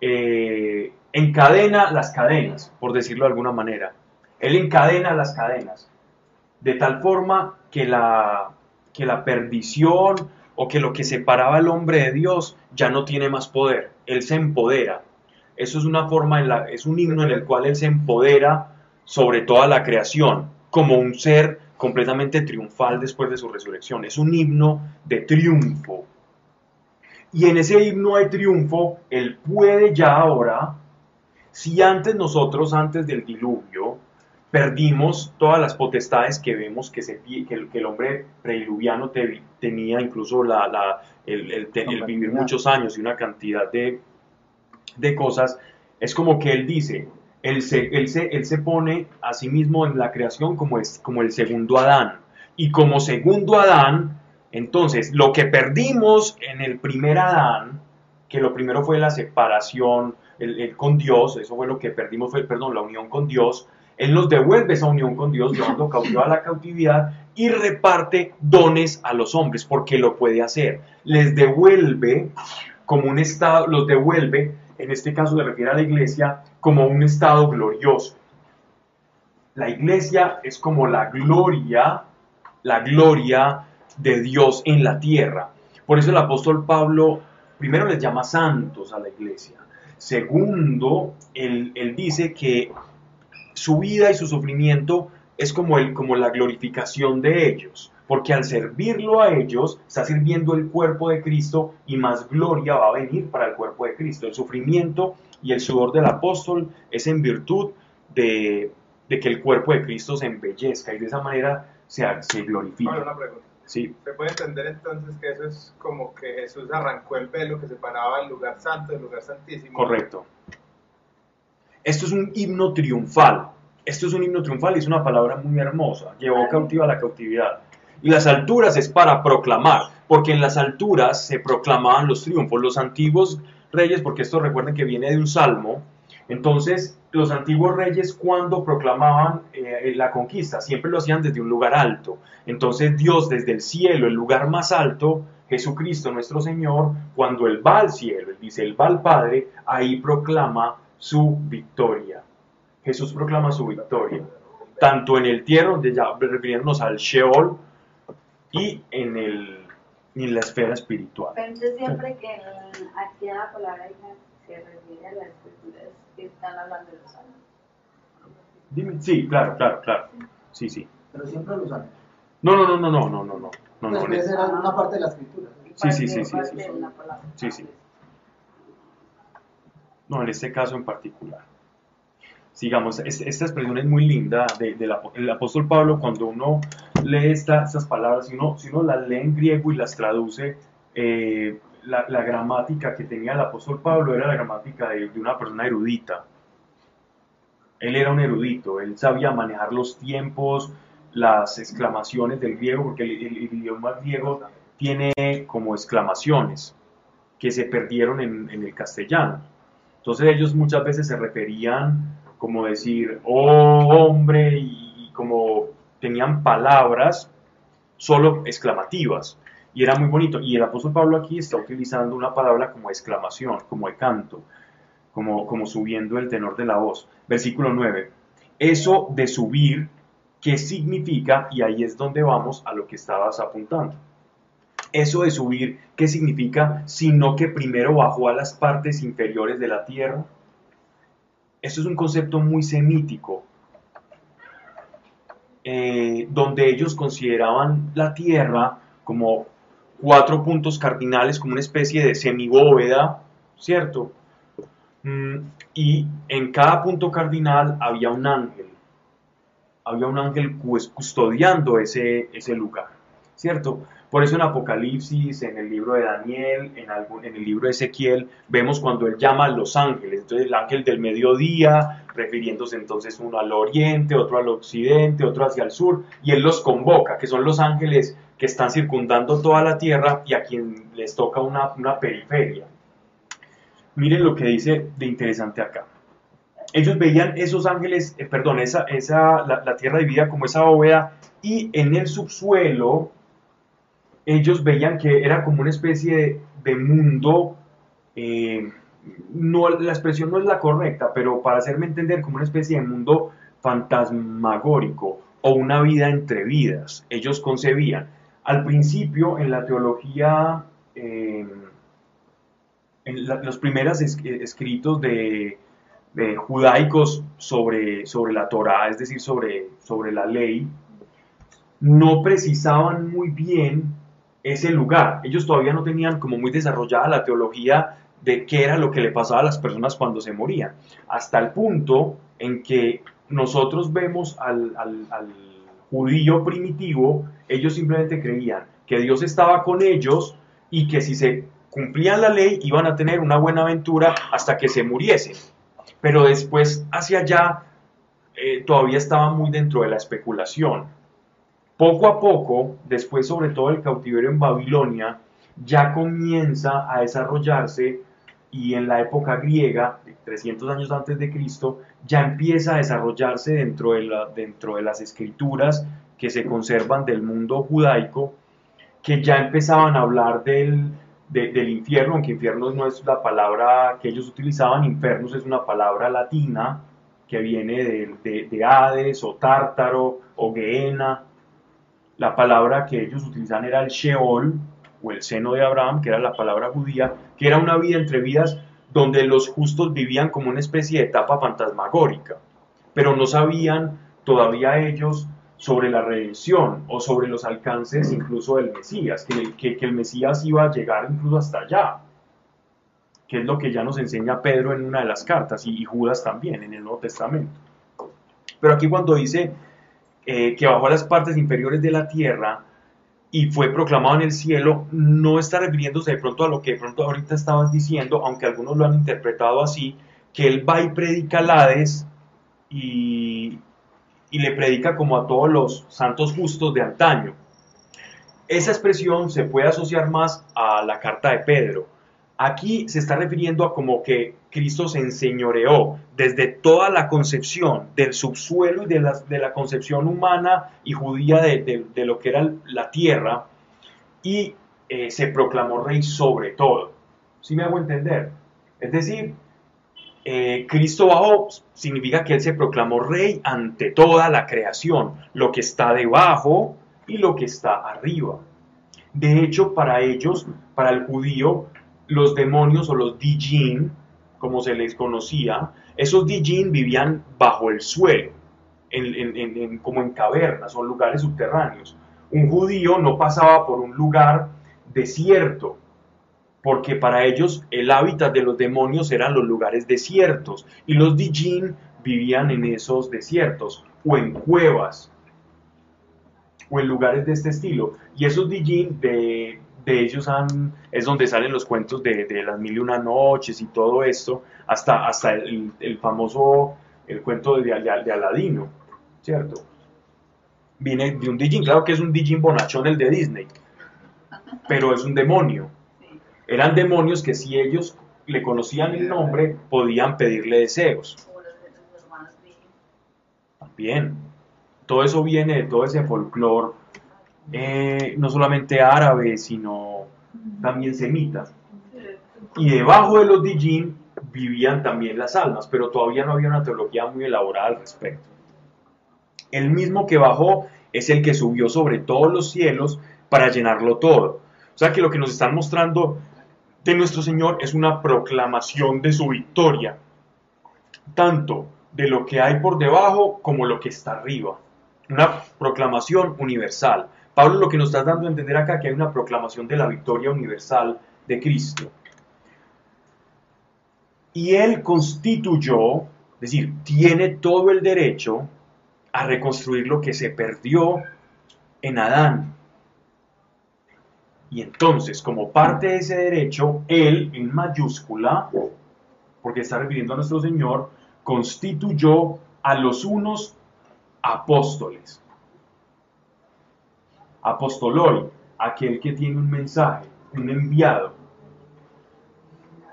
eh, encadena las cadenas, por decirlo de alguna manera, Él encadena las cadenas, de tal forma que la, que la perdición o que lo que separaba al hombre de Dios ya no tiene más poder, Él se empodera. Eso es una forma, en la, es un himno en el cual Él se empodera sobre toda la creación, como un ser completamente triunfal después de su resurrección. Es un himno de triunfo. Y en ese himno de triunfo, Él puede ya ahora, si antes nosotros, antes del diluvio, perdimos todas las potestades que vemos que, se, que, el, que el hombre prediluviano te- tenía, incluso la, la- el, el vivir muchos años y una cantidad de, de cosas, es como que él dice, él se, pone a sí mismo en la creación como, es, como el segundo Adán. Y como segundo Adán, entonces lo que perdimos en el primer Adán, que lo primero fue la separación el con Dios, eso fue lo que perdimos, fue, perdón, la unión con Dios, Él nos devuelve esa unión con Dios, llevando cautivo a la cautividad, y reparte dones a los hombres, porque lo puede hacer. Les devuelve como un estado, los devuelve, en este caso se refiere a la iglesia, como un estado glorioso. La iglesia es como la gloria, la gloria de Dios en la tierra. Por eso el apóstol Pablo primero les llama santos a la iglesia. Segundo, él, él dice que su vida y su sufrimiento es como, el, como la glorificación de ellos, porque al servirlo a ellos está sirviendo el cuerpo de Cristo y más gloria va a venir para el cuerpo de Cristo. El sufrimiento y el sudor del apóstol es en virtud de, de que el cuerpo de Cristo se embellezca y de esa manera se, se glorifica. Ahora una pregunta. Sí, Se puede entender entonces que eso es como que Jesús arrancó el velo que separaba el lugar santo del lugar santísimo. correcto. Esto es un himno triunfal. Esto es un himno triunfal y es una palabra muy hermosa. Llevó cautiva a la cautividad. Y las alturas es para proclamar, porque en las alturas se proclamaban los triunfos. Los antiguos reyes, porque esto recuerden que viene de un salmo, entonces los antiguos reyes cuando proclamaban eh, la conquista siempre lo hacían desde un lugar alto. Entonces Dios desde el cielo, el lugar más alto, Jesucristo nuestro Señor, cuando Él va al cielo, Él dice, Él va al Padre, ahí proclama su victoria. Jesús proclama su victoria, tanto en el tierra, donde ya refiriéndonos al Sheol, y en, el, y en la esfera espiritual. Pero entonces siempre que aquí a la palabra se refiere a las escrituras que están hablando de los salmos. Dime, sí, claro, claro, claro. Sí, sí. Pero siempre los ángeles. No, no, no, no, no, no, no, no. no, Pues no, en- ser alguna parte de la escritura. Sí, sí, sí, sí, sí. Sí, sí. No, en este caso en particular. Sigamos, es- esta expresión es muy linda de- del apo- el apóstol Pablo cuando uno lee esta- estas palabras, si uno, si uno las lee en griego y las traduce, eh, la, la gramática que tenía el apóstol Pablo era la gramática de, de una persona erudita. Él era un erudito, él sabía manejar los tiempos, las exclamaciones del griego, porque el, el- el idioma griego tiene como exclamaciones que se perdieron en, en el castellano. Entonces ellos muchas veces se referían como decir, oh hombre, y, como tenían palabras solo exclamativas. Y era muy bonito. Y el apóstol Pablo aquí está utilizando una palabra como exclamación, como de canto, como, como subiendo el tenor de la voz. Versículo 9. Eso de subir, ¿qué significa? Y ahí es donde vamos a lo que estabas apuntando. Eso de subir, ¿qué significa? Sino que primero bajó a las partes inferiores de la tierra. Eso es un concepto muy semítico, eh, donde ellos consideraban la tierra como cuatro puntos cardinales, como una especie de semibóveda, ¿cierto? Mm, y en cada punto cardinal había un ángel, había un ángel cus- custodiando ese, ese lugar, ¿cierto? Por eso en Apocalipsis, en el libro de Daniel, en, el libro de Ezequiel, vemos cuando él llama a los ángeles. Entonces el ángel del mediodía, refiriéndose entonces uno al oriente, otro al occidente, otro hacia el sur, y él los convoca, que son los ángeles que están circundando toda la tierra y a quien les toca una, una periferia. Miren lo que dice de interesante acá. Ellos veían esos ángeles, eh, perdón, esa, esa, la, la tierra dividida como esa bóveda, y en el subsuelo ellos veían que era como una especie de, mundo, eh, no, la expresión no es la correcta, pero para hacerme entender, como una especie de mundo fantasmagórico o una vida entre vidas, ellos concebían. Al principio, en la teología, eh, en los primeros eh, escritos de, de judaicos sobre, sobre la Torá, es decir, sobre, sobre la ley, no precisaban muy bien ese lugar. Ellos todavía no tenían como muy desarrollada la teología de qué era lo que le pasaba a las personas cuando se morían. Hasta el punto en que nosotros vemos al, al- judío primitivo, ellos simplemente creían que Dios estaba con ellos y que si se cumplían la ley iban a tener una buena aventura hasta que se muriesen. Pero después hacia allá eh, todavía estaba muy dentro de la especulación. Poco a poco, después sobre todo el cautiverio en Babilonia, ya comienza a desarrollarse y en la época griega, 300 años antes de Cristo, ya empieza a desarrollarse dentro de, las escrituras que se conservan del mundo judaico, que ya empezaban a hablar del, de- del infierno, aunque infierno no es la palabra que ellos utilizaban, infernus es una palabra latina que viene de, de- de Hades o Tártaro o Gehenna. La palabra que ellos utilizaban era el Sheol o el seno de Abraham, que era la palabra judía, que era una vida entre vidas donde los justos vivían como una especie de etapa fantasmagórica, pero no sabían todavía ellos sobre la redención o sobre los alcances incluso del Mesías, que, que- que el Mesías iba a llegar incluso hasta allá, que es lo que ya nos enseña Pedro en una de las cartas y Judas también en el Nuevo Testamento. Pero aquí cuando dice eh, que bajó a las partes inferiores de la tierra y fue proclamado en el cielo, no está refiriéndose de pronto a lo que de pronto ahorita estabas diciendo, aunque algunos lo han interpretado así, que él va y predica al Hades y, y le predica como a todos los santos justos de antaño. Esa expresión se puede asociar más a la carta de Pedro. Aquí se está refiriendo a como que Cristo se enseñoreó desde toda la concepción del subsuelo y de la, concepción humana y judía de lo que era la tierra y eh, se proclamó rey sobre todo. ¿Sí me hago entender? Es decir, eh, Cristo bajó significa que Él se proclamó rey ante toda la creación, lo que está debajo y lo que está arriba. De hecho, para ellos, para el judío, los demonios o los dijin, como se les conocía, esos dijin vivían bajo el suelo, como en cavernas o lugares subterráneos. Un judío no pasaba por un lugar desierto, porque para ellos el hábitat de los demonios eran los lugares desiertos y los dijin vivían en esos desiertos o en cuevas o en lugares de este estilo. Y esos dijin de, de ellos han, es donde salen los cuentos de, de las mil y una noches y todo esto, hasta, hasta el, el famoso el cuento de, de, de Aladino, ¿cierto? Viene de un dijin, claro que es un dijin bonachón el de Disney, pero es un demonio. Eran demonios que si ellos le conocían el nombre, podían pedirle deseos. También. Todo eso viene de todo ese folclore, eh, no solamente árabe, sino también semita. Y debajo de los dijin vivían también las almas, pero todavía no había una teología muy elaborada al respecto. El mismo que bajó es el que subió sobre todos los cielos para llenarlo todo. O sea que lo que nos están mostrando de nuestro Señor es una proclamación de su victoria, tanto de lo que hay por debajo como lo que está arriba. Una proclamación universal. Pablo lo que nos está dando a entender acá que hay una proclamación de la victoria universal de Cristo. Y él constituyó, es decir, tiene todo el derecho a reconstruir lo que se perdió en Adán. Y entonces, como parte de ese derecho, él, en mayúscula, porque está refiriendo a nuestro Señor, constituyó a los unos apóstoles. Apostoloi, aquel que tiene un mensaje, un enviado.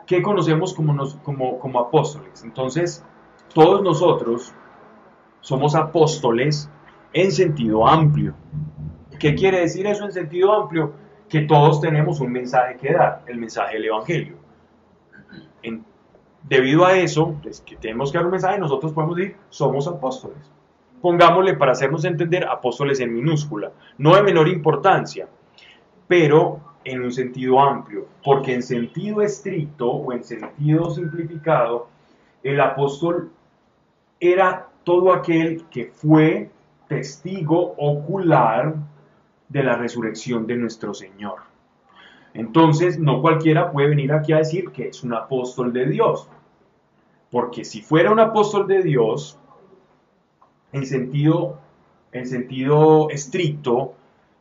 ¿Qué conocemos como, nos- como, como apóstoles? Entonces, todos nosotros somos apóstoles en sentido amplio. ¿Qué quiere decir eso en sentido amplio? Que todos tenemos un mensaje que dar, el mensaje del Evangelio. En- debido a eso, pues, que tenemos que dar un mensaje, nosotros podemos decir, somos apóstoles. Pongámosle para hacernos entender apóstoles en minúscula, no de menor importancia, pero en un sentido amplio, porque en sentido estricto o en sentido simplificado, el apóstol era todo aquel que fue testigo ocular de la resurrección de nuestro Señor. Entonces, no cualquiera puede venir aquí a decir que es un apóstol de Dios, porque si fuera un apóstol de Dios, en sentido, en sentido estricto,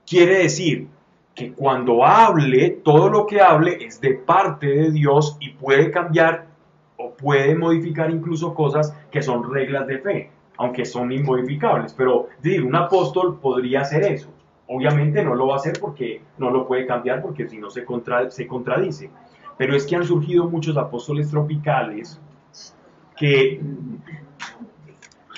quiere decir que cuando hable, todo lo que hable es de parte de Dios y puede cambiar o puede modificar incluso cosas que son reglas de fe, aunque son inmodificables. Pero es decir, un apóstol podría hacer eso. Obviamente no lo va a hacer porque no lo puede cambiar porque si no se, contra- se contradice. Pero es que han surgido muchos apóstoles tropicales que,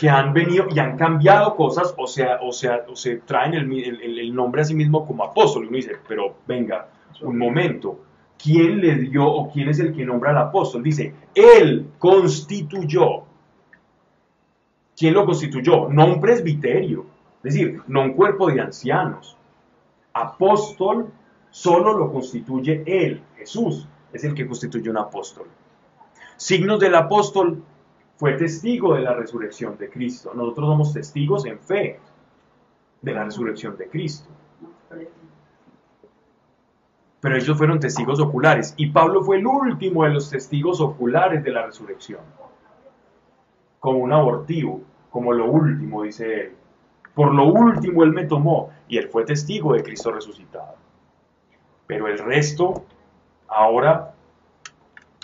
que han venido y han cambiado cosas, o sea, o sea, o se traen el, el- nombre a sí mismo como apóstol. Uno dice, pero venga, un momento. ¿Quién le dio o quién es el que nombra al apóstol? Dice, él constituyó. ¿Quién lo constituyó? No un presbiterio, es decir, no un cuerpo de ancianos. Apóstol solo lo constituye él, Jesús, es el que constituye un apóstol. Signos del apóstol fue testigo de la resurrección de Cristo. Nosotros somos testigos en fe de la resurrección de Cristo. Pero ellos fueron testigos oculares y Pablo fue el último de los testigos oculares de la resurrección. Como un abortivo, como lo último, dice él. Por lo último él me tomó y él fue testigo de Cristo resucitado. Pero el resto, ahora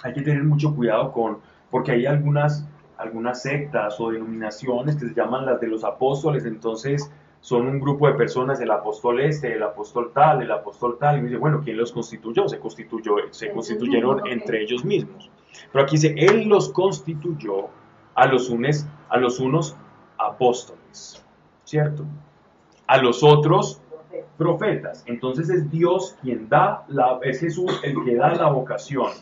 hay que tener mucho cuidado con, porque hay algunas, algunas sectas o denominaciones que se llaman las de los apóstoles, entonces son un grupo de personas, el apóstol este, el apóstol tal, el apóstol tal, y dice, bueno, ¿quién los constituyó? Se, constituyó, se constituyeron entre ellos mismos. Pero aquí dice, Él los constituyó a los, unes, a los unos apóstoles, ¿cierto? A los otros profetas. Entonces es Dios quien da, la, es Jesús el que da la vocación.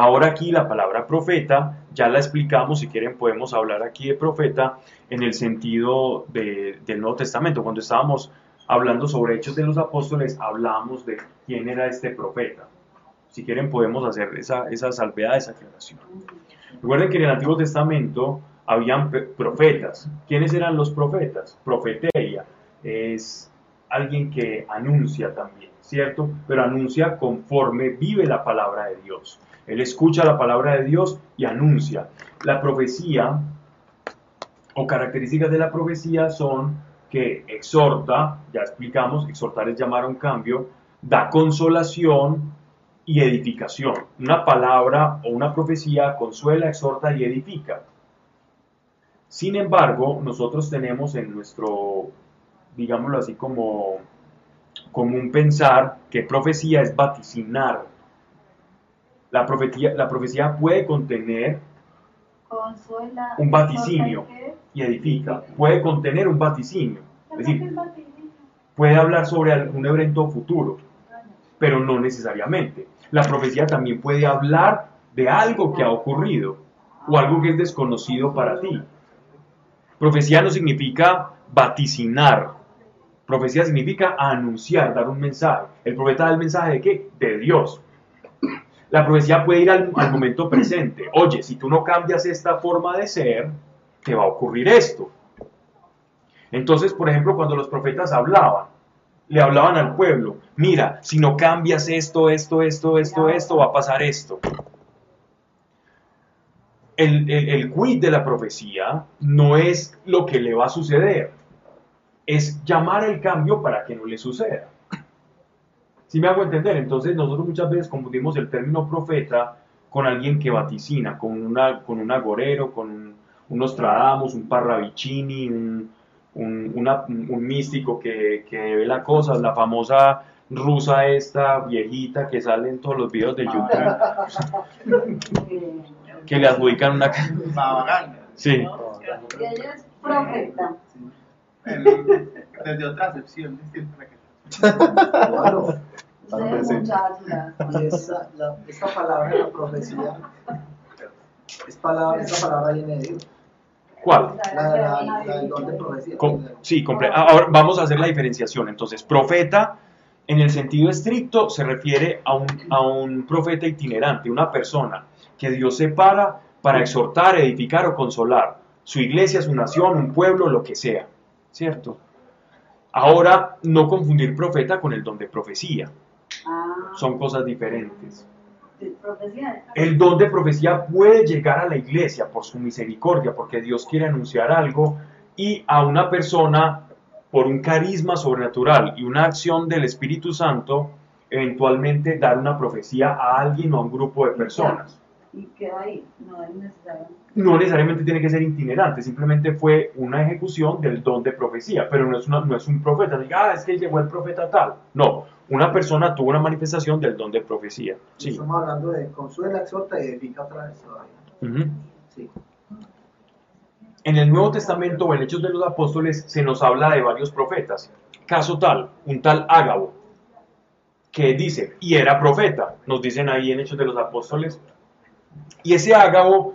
Ahora aquí la palabra profeta, ya la explicamos, si quieren podemos hablar aquí de profeta en el sentido de- del Nuevo Testamento. Cuando estábamos hablando sobre hechos de los apóstoles, hablamos de quién era este profeta. Si quieren podemos hacer esa, esa salvedad, esa aclaración. Recuerden que en el Antiguo Testamento habían profetas. ¿Quiénes eran los profetas? Profeteia es alguien que anuncia también, ¿cierto? Pero anuncia conforme vive la palabra de Dios. Él escucha la palabra de Dios y anuncia. La profecía o características de la profecía son que exhorta, ya explicamos, exhortar es llamar a un cambio, da consolación y edificación. Una palabra o una profecía consuela, exhorta y edifica. Sin embargo, nosotros tenemos en nuestro, digámoslo así, como común pensar que profecía es vaticinar. La profecía, la profecía puede contener Consuela. un vaticinio y edifica, puede contener un vaticinio, es decir, puede hablar sobre algún evento futuro, pero no necesariamente. La profecía también puede hablar de algo que ha ocurrido o algo que es desconocido para ti. Profecía no significa vaticinar. Profecía significa anunciar, dar un mensaje. El profeta da el mensaje de qué? De Dios. La profecía puede ir al, al momento presente. Oye, si tú no cambias esta forma de ser, te va a ocurrir esto. Entonces, por ejemplo, cuando los profetas hablaban, le hablaban al pueblo, mira, si no cambias esto, esto, esto, esto, esto, va a pasar esto. El, el, el quid de la profecía no es lo que le va a suceder, es llamar el cambio para que no le suceda. Si me hago entender, entonces nosotros muchas veces confundimos el término profeta con alguien que vaticina, con, una, con un agorero, con un, un Nostradamus, un Parravicini, un, un, una- un místico que, que ve las cosas, la famosa rusa esta viejita que sale en todos los videos de YouTube, [laughs] que le adjudican una... Sí, Y ella es profeta. Desde otra acepción distinta [laughs] Claro. Muchachos. Y esa, la, esta palabra, la profecía, es palabra, esta palabra viene de Dios. ¿cuál? La, la, la del don de profecía. Com- sí, comple- ahora vamos a hacer la diferenciación. Entonces, profeta, en el sentido estricto, se refiere a un, a un profeta itinerante, una persona que Dios separa para exhortar, edificar o consolar su iglesia, su nación, un pueblo, lo que sea. ¿Cierto? Ahora, no confundir profeta con el don de profecía. Ah, Son cosas diferentes. El don de profecía puede llegar a la iglesia por su misericordia, porque Dios quiere anunciar algo y a una persona por un carisma sobrenatural y una acción del Espíritu Santo, eventualmente dar una profecía a alguien o a un grupo de personas. Y queda ahí, no es necesario. No necesariamente tiene que ser itinerante, simplemente fue una ejecución del don de profecía, pero no es, una- no es un profeta, no diga, ah, es que llegó el profeta tal. No, una persona tuvo una manifestación del don de profecía. Sí. Estamos hablando de consuela, exhorta y edifica otra vez todavía. Ujú. Sí. En el Nuevo Testamento o en Hechos de los Apóstoles se nos habla de varios profetas. Caso tal, un tal Ágabo, que dice, y era profeta, nos dicen ahí en Hechos de los Apóstoles. Y ese Ágabo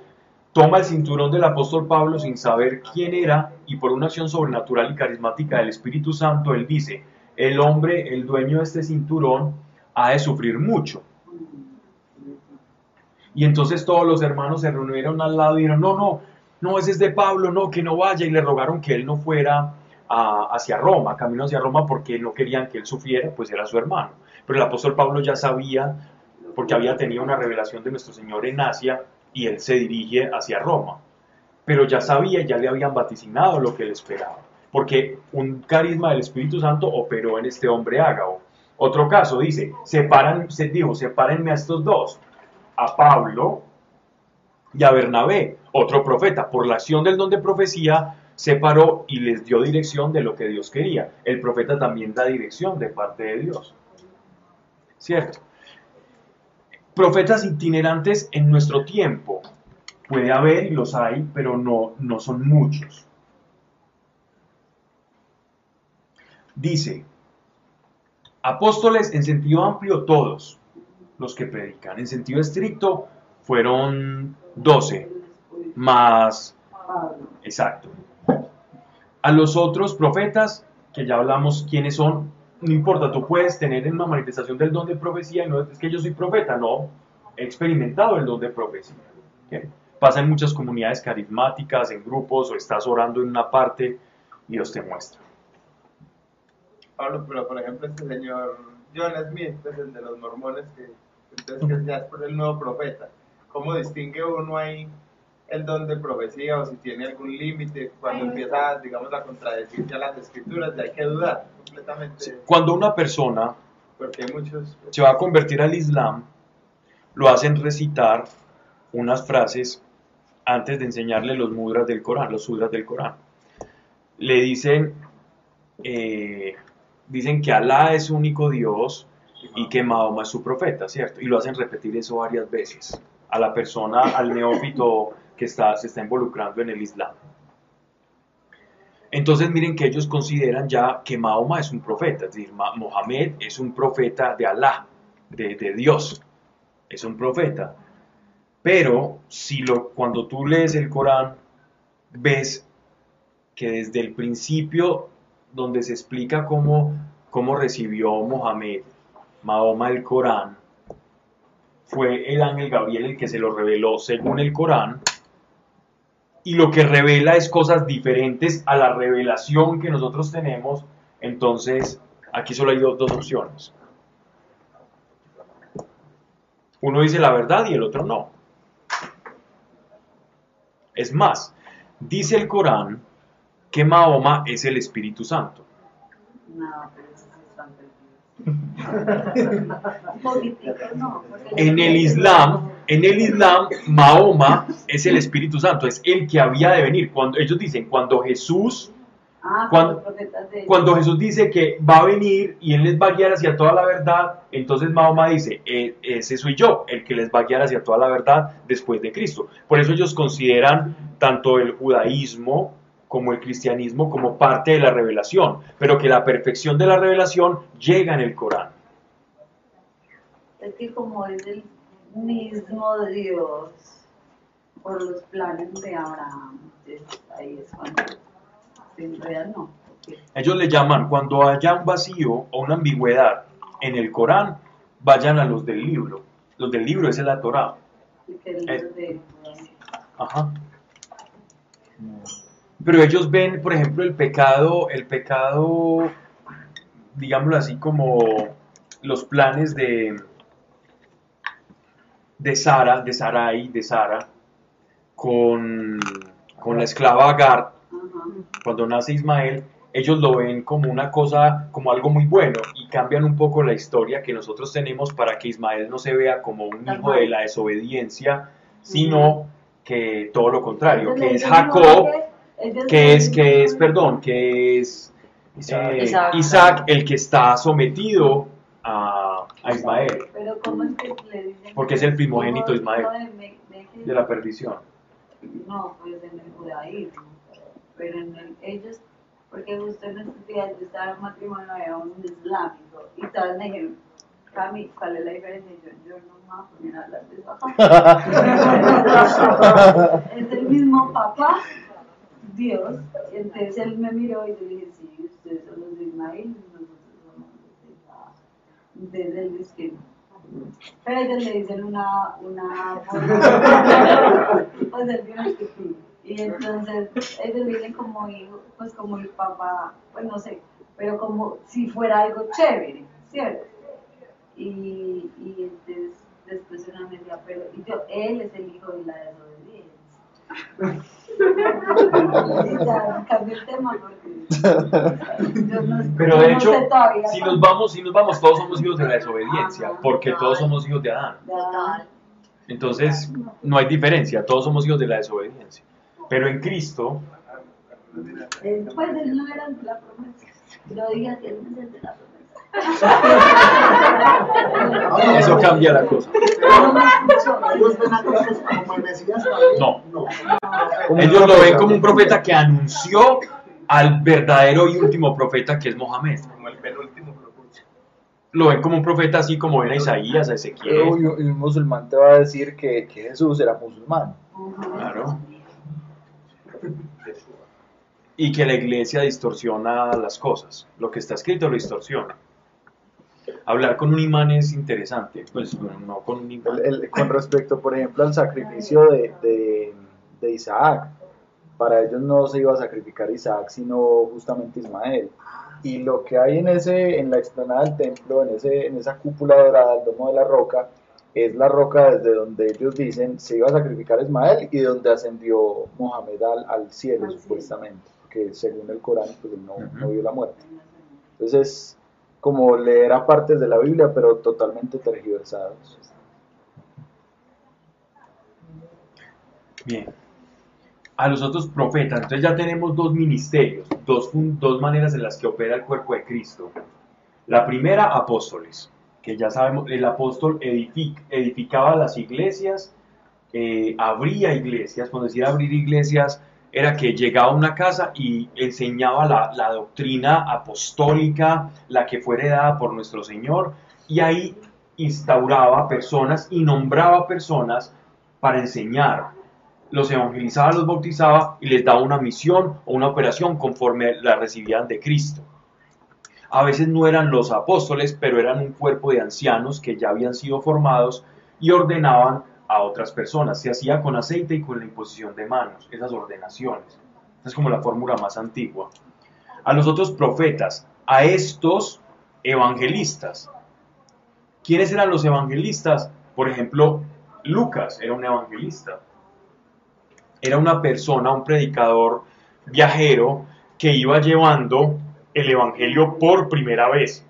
toma el cinturón del apóstol Pablo sin saber quién era y por una acción sobrenatural y carismática del Espíritu Santo, él dice, el hombre, el dueño de este cinturón, ha de sufrir mucho. Y entonces todos los hermanos se reunieron al lado y dijeron, no, no, no, ese es de Pablo, no, que no vaya. Y le rogaron que él no fuera hacia Roma, camino hacia Roma, porque no querían que él sufriera, pues era su hermano. Pero el apóstol Pablo ya sabía, porque había tenido una revelación de nuestro Señor en Asia, y él se dirige hacia Roma. Pero ya sabía, ya le habían vaticinado lo que él esperaba, porque un carisma del Espíritu Santo operó en este hombre Ágabo. Otro caso dice, separan, se dijo, sepárenme a estos dos, a Pablo y a Bernabé, otro profeta. Por la acción del don de profecía, separó y les dio dirección de lo que Dios quería. El profeta también da dirección de parte de Dios. ¿Cierto? Profetas itinerantes en nuestro tiempo. Puede haber y los hay, pero no, no son muchos. Dice, apóstoles en sentido amplio todos los que predican. En sentido estricto fueron 12, más... Exacto. A los otros profetas, que ya hablamos quiénes son, no importa, tú puedes tener una manifestación del don de profecía y no es que yo soy profeta, no, he experimentado el don de profecía. Pasa en muchas comunidades carismáticas, en grupos, o estás orando en una parte y Dios te muestra. Pablo, pero por ejemplo este señor John Smith, pues el de los mormones, que entonces que ya es el nuevo profeta, ¿cómo distingue uno ahí el don de profecía o si tiene algún límite cuando empieza, digamos, a contradecir ya las escrituras? Ya hay que dudar completamente, Cuando una persona porque hay muchos... se va a convertir al Islam, lo hacen recitar unas frases antes de enseñarle los mudras del Corán, los sudras del Corán. Le dicen, eh, dicen que Alá es único Dios y que Mahoma es su profeta, ¿cierto? Y lo hacen repetir eso varias veces a la persona, al neófito se está involucrando en el Islam. Entonces miren que ellos consideran ya que Mahoma es un profeta, es decir, Mohamed es un profeta de Alá, de, de Dios, es un profeta. Pero si lo, cuando tú lees el Corán, ves que desde el principio, donde se explica cómo, cómo recibió Mohamed, Mahoma el Corán, fue el ángel Gabriel el que se lo reveló según el Corán, y lo que revela es cosas diferentes a la revelación que nosotros tenemos, entonces aquí solo hay do- dos opciones. Uno dice la verdad y el otro no. Es más, dice el Corán que Mahoma es el Espíritu Santo. No, pero eso [laughs] porque- En el Islam, en el Islam, Mahoma es el Espíritu Santo, es el que había de venir. Cuando ellos dicen, cuando Jesús Ah, cuando- Jesús dice que va a venir y Él les va a guiar hacia toda la verdad, entonces Mahoma dice, "E- ese soy yo, el que les va a guiar hacia toda la verdad después de Cristo. Por eso ellos consideran tanto el judaísmo como el cristianismo como parte de la revelación, pero que la perfección de la revelación llega en el Corán. Es que como es el mismo Dios por los planes de Abraham, entonces ahí es cuando se enredan, no. Ellos le llaman, cuando haya un vacío o una ambigüedad en el Corán, vayan a los del libro. Los del libro es la Torah. el Eh. De Ajá. Pero ellos ven, por ejemplo, el pecado, el pecado, digámoslo así, como los planes de, de Sara, de Sarai, de Sara, con, con la esclava Agar, cuando nace Ismael, ellos lo ven como una cosa, como algo muy bueno y cambian un poco la historia que nosotros tenemos para que Ismael no se vea como un hijo de la desobediencia, sino que todo lo contrario, que es Jacob, que- es, que es, perdón, que es eh, Isaac. Isaac el que está sometido a, a Ismael, Pero ¿cómo es que le dicen? Porque es el primogénito ¿Cómo- Ismael. de la perdición. No, pues en el judaísmo. Pero en el, ellos, porque justo en estos días yo estaba en matrimonio, había un islámico, y todas me dijeron, Cami, ¿cuál es la diferencia? Yo, yo no me voy a poner a hablar de eso acá. [laughs] es el mismo papá, Dios. Y entonces él me miró y yo le dije, sí, ustedes son los de Ismael, y nosotros somos los de Isaac. Él dice que pero ellos le dicen una, una pues que sí. Y entonces ellos le dicen como hijo, pues como el papá, pues no sé, pero como si fuera algo chévere, ¿cierto? Y, y entonces después una me decía, pero y yo, él es el hijo de la desobediencia. Pero de hecho, si nos vamos, si nos vamos, todos somos hijos de la desobediencia, Ajá. porque todos somos hijos de Adán. Entonces, no hay diferencia, todos somos hijos de la desobediencia. Pero en Cristo, Eh, Pues él no era de la promesa. Yo dije que él no es el de la promesa. [laughs] eso cambia la cosa. No. Ellos ven a Cristo como el Mesías también. No. no. Como un Ellos lo ven profeta. como un profeta que anunció al verdadero y último profeta que es Mohamed. Como el penúltimo propuso. Lo ven como un profeta así como ven a Isaías, a Ezequiel. y un musulmán te va a decir que, que Jesús era musulmán. Claro. Y que la iglesia distorsiona las cosas. Lo que está escrito lo distorsiona. Hablar con un imán es interesante. Pues no con un imán. El- el- con respecto, por ejemplo, al sacrificio de, de, de Isaac, para ellos no se iba a sacrificar Isaac, sino justamente Ismael. Y lo que hay en, ese, en la explanada del templo, en, ese, en esa cúpula dorada, el domo de la roca, es la roca desde donde ellos dicen se iba a sacrificar Ismael y donde ascendió Mohamed al, al cielo, supuestamente, que según el Corán pues, no, vio la muerte. Entonces es como leer a partes de la Biblia, pero totalmente tergiversados. Bien. A los otros profetas, entonces ya tenemos dos ministerios, dos, dos maneras en las que opera el cuerpo de Cristo. La primera, apóstoles, que ya sabemos, el apóstol edific- edificaba las iglesias, eh, abría iglesias, cuando decía abrir iglesias, era que llegaba a una casa y enseñaba la, doctrina apostólica, la que fue heredada por nuestro Señor, y ahí instauraba personas y nombraba personas para enseñar. Los evangelizaba, los bautizaba y les daba una misión o una operación conforme la recibían de Cristo. A veces no eran los apóstoles, pero eran un cuerpo de ancianos que ya habían sido formados y ordenaban a otras personas. Se hacía con aceite y con la imposición de manos, esas ordenaciones. Esa es como la fórmula más antigua. A los otros profetas, a estos evangelistas. ¿Quiénes eran los evangelistas? Por ejemplo, Lucas era un evangelista. Era una persona, un predicador viajero que iba llevando el evangelio por primera vez.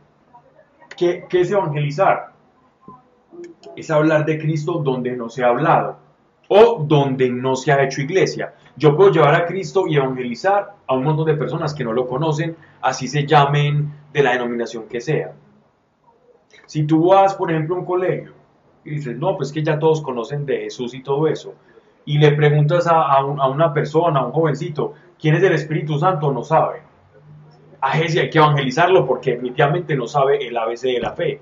¿Qué, qué es evangelizar? Es hablar de Cristo donde no se ha hablado o donde no se ha hecho iglesia. Yo puedo llevar a Cristo y evangelizar a un montón de personas que no lo conocen, así se llamen de la denominación que sea. Si tú vas, por ejemplo, a un colegio y dices, no, pues que ya todos conocen de Jesús y todo eso, y le preguntas a, a un- a una persona, a un jovencito, ¿quién es el Espíritu Santo? No sabe. A ese hay que evangelizarlo porque definitivamente no sabe el ABC de la fe.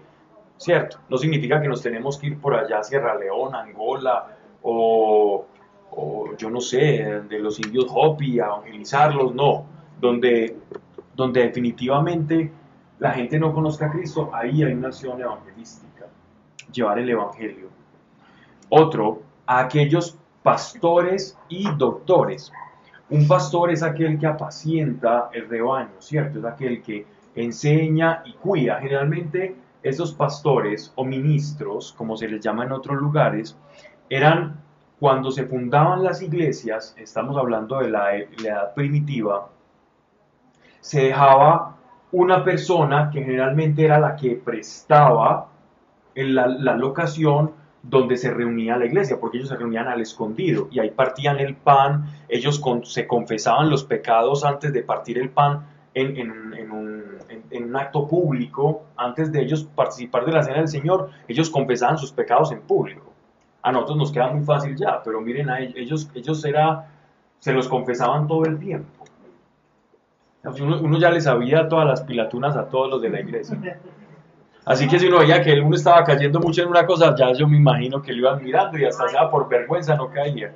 ¿Cierto? No significa que nos tenemos que ir por allá Sierra Leona, Angola o, o yo no sé, de los indios Hopi a evangelizarlos, no. Donde, donde definitivamente la gente no conozca a Cristo, ahí hay una acción evangelística, llevar el evangelio. Otro, a aquellos pastores y doctores. Un pastor es aquel que apacienta el rebaño, ¿cierto? Es aquel que enseña y cuida. Generalmente esos pastores o ministros, como se les llama en otros lugares, eran cuando se fundaban las iglesias, estamos hablando de la, la edad primitiva, se dejaba una persona que generalmente era la que prestaba en la, locación donde se reunía la iglesia, porque ellos se reunían al escondido y ahí partían el pan, ellos se confesaban los pecados antes de partir el pan en, en en un, en- un acto público, antes de ellos participar de la cena del Señor, ellos confesaban sus pecados en público. A nosotros nos queda muy fácil ya, pero miren, a ellos, ellos era, se los confesaban todo el tiempo. Sea, Uno, ya le sabía todas las pilatunas a todos los de la iglesia. Así que si uno veía que uno estaba cayendo mucho en una cosa, ya yo me imagino que lo iban mirando y hasta sea por vergüenza no caía.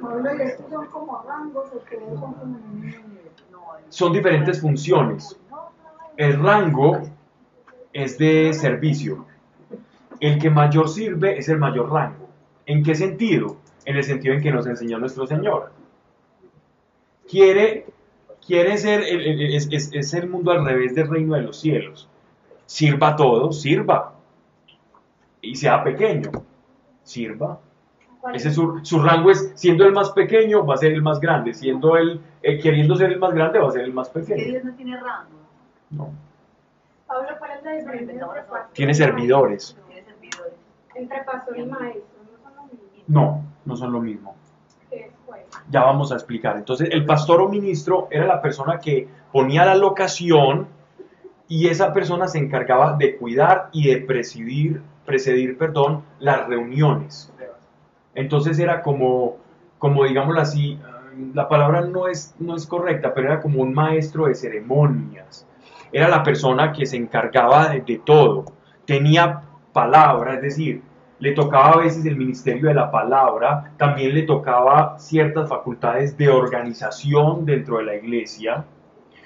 Pablo, ¿y estos son como rangos o qué son como Son diferentes funciones. El rango es de servicio. El que mayor sirve es el mayor rango. ¿En qué sentido? En el sentido en que nos enseñó nuestro Señor. Quiere, quiere ser, es, es- el mundo al revés del reino de los cielos. Sirva a todos, sirva. Y sea pequeño, sirva. Ese es su, su rango es, siendo el más pequeño, va a ser el más grande. Siendo el, eh, queriendo ser el más grande, va a ser el más Que pequeño. Dios no tiene rango, No. Pablo, ¿cuál es la diferencia Tiene y servidores. tiene servidores. maestro? Entre pastor y maestro, no son lo mismo. No, no son lo mismo. ¿Qué es, pues? Ya vamos a explicar. Entonces, el pastor o ministro era la persona que ponía la locación y esa persona se encargaba de cuidar y de presidir, presidir, perdón, las reuniones. Entonces era como, como digámoslo así, la palabra no es, no es correcta, pero era como un maestro de ceremonias. Era la persona que se encargaba de, de todo. Tenía palabra, es decir, le tocaba a veces el ministerio de la palabra, también le tocaba ciertas facultades de organización dentro de la iglesia.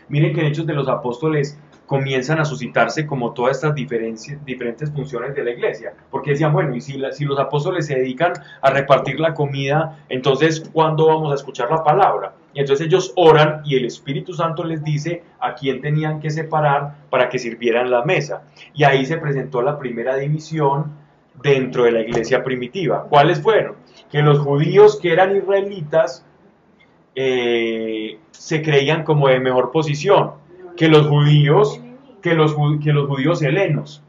Miren que en Hechos de los Apóstoles comienzan a suscitarse como todas estas diferentes funciones de la iglesia, porque decían, bueno, y si los apóstoles se dedican a repartir la comida, entonces, ¿cuándo vamos a escuchar la palabra? Y entonces ellos oran y el Espíritu Santo les dice a quién tenían que separar para que sirvieran la mesa. Y ahí se presentó la primera división dentro de la iglesia primitiva. ¿Cuáles fueron? Que los judíos que eran israelitas eh, se creían como de mejor posición que los judíos, que los, que los judíos helenos.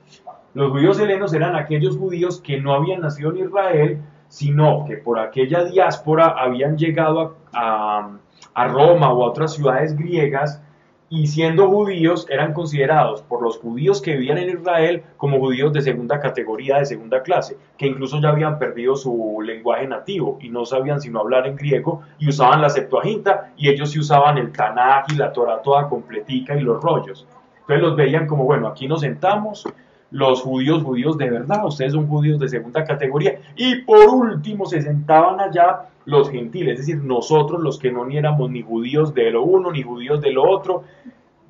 Los judíos helenos eran aquellos judíos que no habían nacido en Israel, sino que por aquella diáspora habían llegado a, a- a Roma o a otras ciudades griegas y siendo judíos eran considerados por los judíos que vivían en Israel como judíos de segunda categoría, de segunda clase, que incluso ya habían perdido su lenguaje nativo y no sabían sino hablar en griego y usaban la Septuaginta y ellos sí usaban el Tanaj y la Torah toda completica y los rollos. Entonces los veían como, bueno, aquí nos sentamos, los judíos, judíos de verdad, ustedes son judíos de segunda categoría. Y por último se sentaban allá los gentiles, es decir, nosotros los que no ni éramos ni judíos de lo uno ni judíos de lo otro.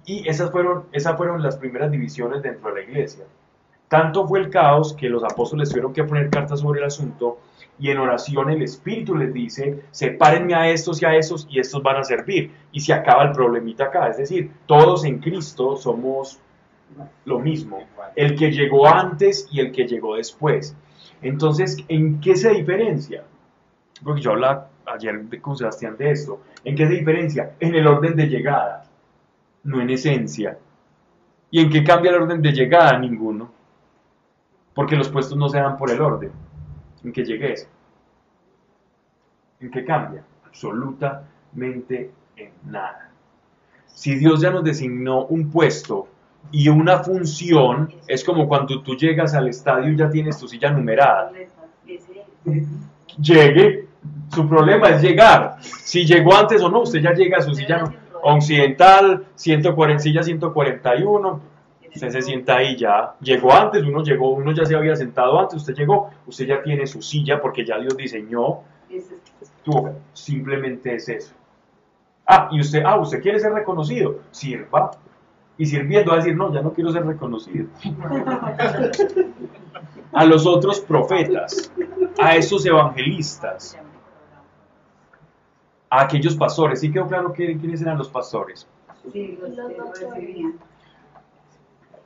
Y esas fueron, esas fueron las primeras divisiones dentro de la iglesia. Tanto fue el caos que los apóstoles tuvieron que poner cartas sobre el asunto y en oración el Espíritu les dice, sepárenme a estos y a estos y estos van a servir. Y se acaba el problemita acá, es decir, todos en Cristo somos lo mismo, el que llegó antes y el que llegó después. Entonces, ¿en qué se diferencia? Porque yo hablaba ayer con Sebastián de esto. ¿En qué se diferencia? En el orden de llegada, no en esencia. ¿Y en qué cambia el orden de llegada? Ninguno. Porque los puestos no se dan por el orden en que llegues. ¿En qué cambia? Absolutamente en nada. Si Dios ya nos designó un puesto y una función, es como cuando tú llegas al estadio y ya tienes tu silla numerada. Llegue, su problema es llegar. Si llegó antes o no, usted ya llega a su silla occidental, 140, silla 141, usted se sienta ahí ya. Llegó antes, uno llegó, uno ya se había sentado antes, usted llegó, usted ya tiene su silla porque ya Dios diseñó Tú, simplemente es eso. Ah, y usted, ah, usted quiere ser reconocido, sirva. Y sirviendo a decir, no, ya no quiero ser reconocido. A los otros profetas, a esos evangelistas, a aquellos pastores. ¿Sí quedó claro que- quiénes eran los pastores? Sí, los que lo recibían.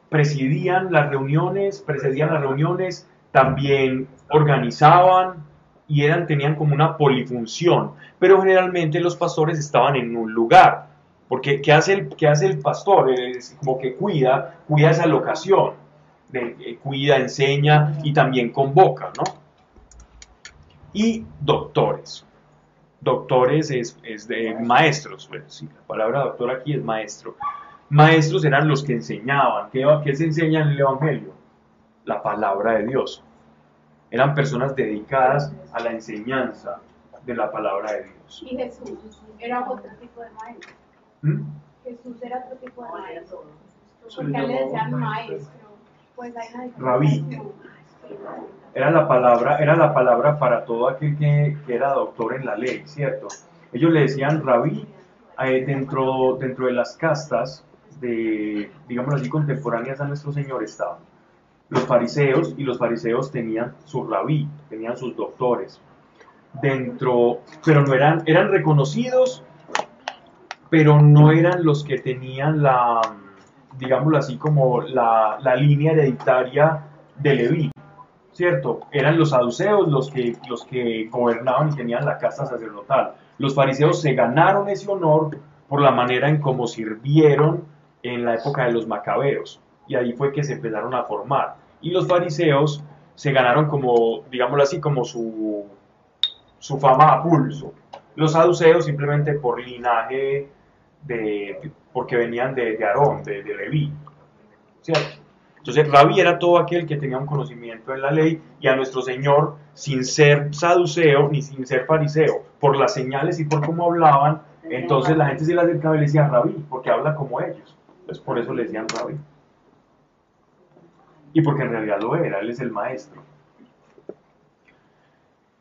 presidían las reuniones, precedían las reuniones, también organizaban y eran, tenían como una polifunción. Pero generalmente los pastores estaban en un lugar. Porque ¿qué hace el, qué hace el pastor? Es como que cuida, cuida esa locación. eh, cuida, enseña y también convoca, ¿no? Y doctores. Doctores es, es de maestros, pues, sí, la palabra doctor aquí es maestro. Maestros eran los que enseñaban. ¿Qué, qué se enseña en el Evangelio? La palabra de Dios. Eran personas dedicadas a la enseñanza de la palabra de Dios. Y Jesús era otro tipo de maestro. ¿Mm? Jesús era otro tipo de maestro. Porque él le decían maestro. Pues hay una. Rabí. Era la palabra, era la palabra para todo aquel que, que era doctor en la ley, ¿cierto? Ellos le decían rabí eh, dentro, dentro de las castas de, digamos así, contemporáneas a nuestro Señor estaban los fariseos y los fariseos tenían su rabí, tenían sus doctores dentro, pero no eran, eran reconocidos, pero no eran los que tenían la, digámoslo así, como la, la línea hereditaria de Leví, ¿cierto? Eran los saduceos los que, los que gobernaban y tenían la casta sacerdotal. Los fariseos se ganaron ese honor por la manera en cómo sirvieron en la época de los macabeos, y ahí fue que se empezaron a formar. Y los fariseos se ganaron como, digámoslo así, como su, su fama a pulso. Los saduceos simplemente por linaje de, porque venían de, de Aarón, de, de Leví, ¿cierto? Entonces Rabí era todo aquel que tenía un conocimiento en la ley y a nuestro Señor, sin ser saduceo ni sin ser fariseo, por las señales y por cómo hablaban, entonces la gente se le acercaba y le decía Rabí, porque habla como ellos. Entonces por eso le decían Rabí. Y porque en realidad lo era, él es el maestro.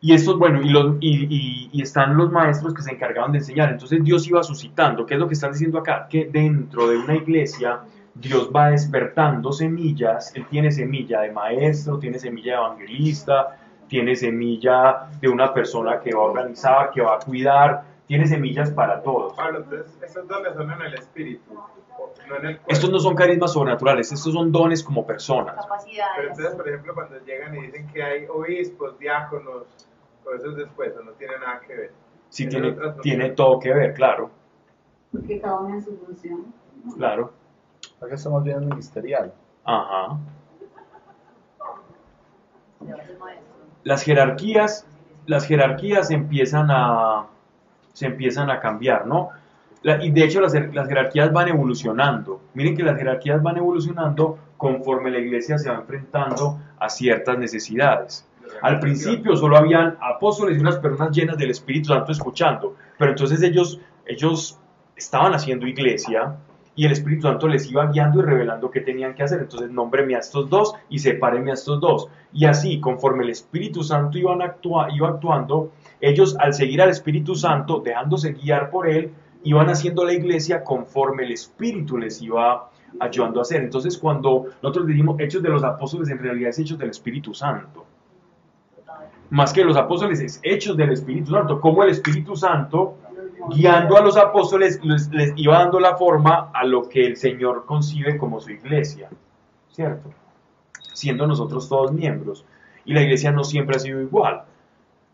Y estos, bueno, y, los, y, y- y están los maestros que se encargaban de enseñar. Entonces Dios iba suscitando. ¿Qué es lo que están diciendo acá? Que dentro de una iglesia Dios va despertando semillas. Él tiene semilla de maestro, tiene semilla de evangelista, tiene semilla de una persona que va a organizar, que va a cuidar. Tiene semillas para todos. Pablo, entonces, esos dones son en el espíritu, no en el cuerpo. Estos no son carismas sobrenaturales, estos son dones como personas. Pero entonces, por ejemplo, cuando llegan y dicen que hay obispos, diáconos, todo eso es después, o no tiene nada que ver. Sí, Tiene tiene, todo que ver, claro, Porque cada uno en su función. ¿no? claro. Acá estamos viendo ministerial. Ajá. Las jerarquías, las jerarquías empiezan a, se empiezan a cambiar, ¿no? La- y de hecho las, las jerarquías van evolucionando. Miren que las jerarquías van evolucionando conforme la iglesia se va enfrentando a ciertas necesidades. Al principio solo habían apóstoles y unas personas llenas del Espíritu Santo escuchando, pero entonces ellos, ellos estaban haciendo iglesia y el Espíritu Santo les iba guiando y revelando qué tenían que hacer. Entonces, nómbreme a estos dos y sepáreme a estos dos. Y así, conforme el Espíritu Santo iba actuando, ellos al seguir al Espíritu Santo, dejándose guiar por él, iban haciendo la iglesia conforme el Espíritu les iba ayudando a hacer. Entonces, cuando nosotros decimos hechos de los apóstoles, en realidad es hechos del Espíritu Santo. Más que los apóstoles, es hechos del Espíritu Santo. Como el Espíritu Santo guiando a los apóstoles, les, iba dando la forma a lo que el Señor concibe como su iglesia, ¿cierto? Siendo nosotros todos miembros. Y la iglesia no siempre ha sido igual.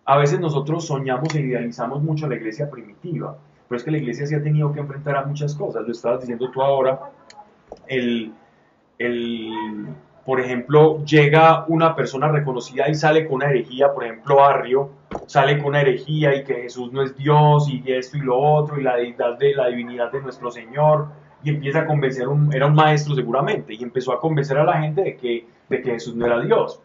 A veces nosotros soñamos e idealizamos mucho la iglesia primitiva, pero es que la iglesia se ha tenido que enfrentar a muchas cosas. Lo estabas diciendo tú ahora. El, el, por ejemplo, llega una persona reconocida y sale con una herejía, por ejemplo, Barrio, sale con una herejía y que Jesús no es Dios y esto y lo otro y la deidad de la divinidad de nuestro Señor y empieza a convencer, era un maestro seguramente, y empezó a convencer a la gente de que, de que Jesús no era Dios.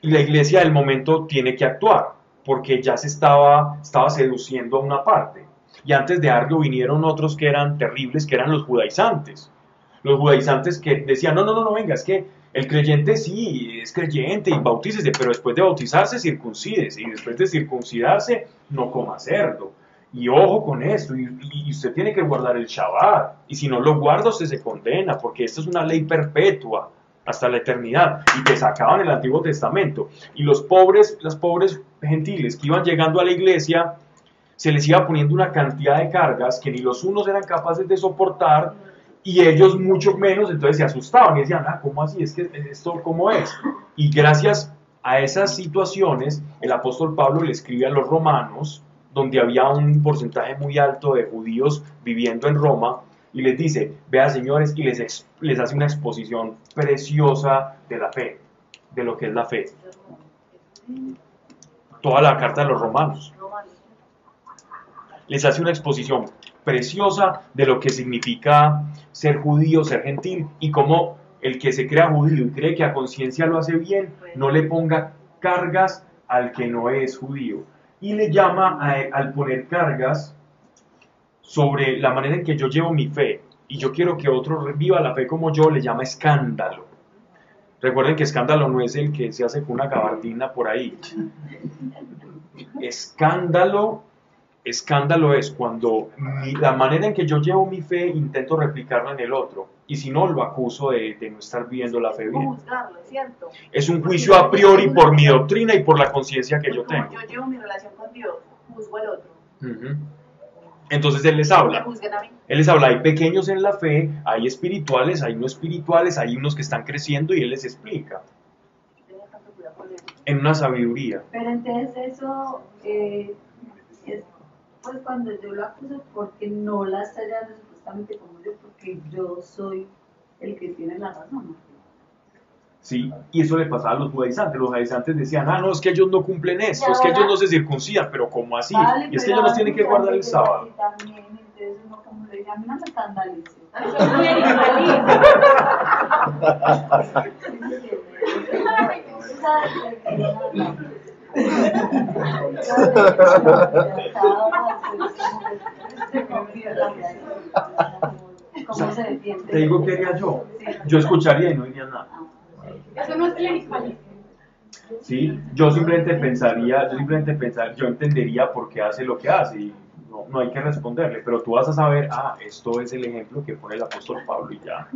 Y la iglesia del momento tiene que actuar, porque ya se estaba, estaba seduciendo a una parte. Y antes de Arrio vinieron otros que eran terribles, que eran los judaizantes. Los judaizantes que decían, no, no, no, no, venga, es que el creyente sí, es creyente y bautícese, pero después de bautizarse, circuncídese. Y después de circuncidarse, no coma cerdo. Y ojo con esto, y, y usted tiene que guardar el Shabbat. Y si no lo guarda, usted se condena, porque esto es una ley perpetua hasta la eternidad. Y te sacaban el Antiguo Testamento. Y los pobres, las pobres gentiles que iban llegando a la iglesia, se les iba poniendo una cantidad de cargas que ni los unos eran capaces de soportar y ellos mucho menos, entonces se asustaban y decían, ah, ¿cómo así? ¿Es que esto cómo es? Y gracias a esas situaciones, el apóstol Pablo le escribe a los romanos, donde había un porcentaje muy alto de judíos viviendo en Roma, y les dice, vea señores, y les, les hace una exposición preciosa de la fe, de lo que es la fe. Toda la carta de los romanos. Les hace una exposición preciosa de lo que significa ser judío, ser gentil, y cómo el que se crea judío y cree que a conciencia lo hace bien, no le ponga cargas al que no es judío. Y le llama a- al poner cargas sobre la manera en que yo llevo mi fe y yo quiero que otro viva la fe como yo, le llama escándalo. Recuerden que escándalo no es el que se hace con una gabardina por ahí. [laughs] Escándalo, escándalo es cuando mi- la manera en que yo llevo mi fe intento replicarla en el otro y si no lo acuso de, de no estar viviendo la fe bien. Es un juicio a priori por mi doctrina y por la conciencia que yo tengo. Yo llevo mi relación con Dios, juzgo al otro. Entonces él les habla. Él les habla, hay pequeños en la fe, hay espirituales, hay no espirituales, hay unos que están creciendo y él les explica en una sabiduría. Pero entonces eso eh, es pues cuando yo lo acuso porque no la está llevando supuestamente como yo, porque yo soy el que tiene la razón. ¿sí? Y eso le pasaba a los judaizantes. Los judaizantes decían, ah, no, es que ellos no cumplen esto, es que ellos no se circuncidan, pero ¿cómo así? Vale, y es que ellos no tienen que ahora guardar el sábado. También, entonces uno como le dice, a mí no me escandalice. Te digo qué haría yo. Yo escucharía y no diría nada. Eso no es clericalismo. ¿sí? Yo simplemente pensaría, yo simplemente pensar, yo entendería por qué hace lo que hace y no, no hay que responderle, pero tú vas a saber, ah, esto es el ejemplo que pone el apóstol Pablo y ya.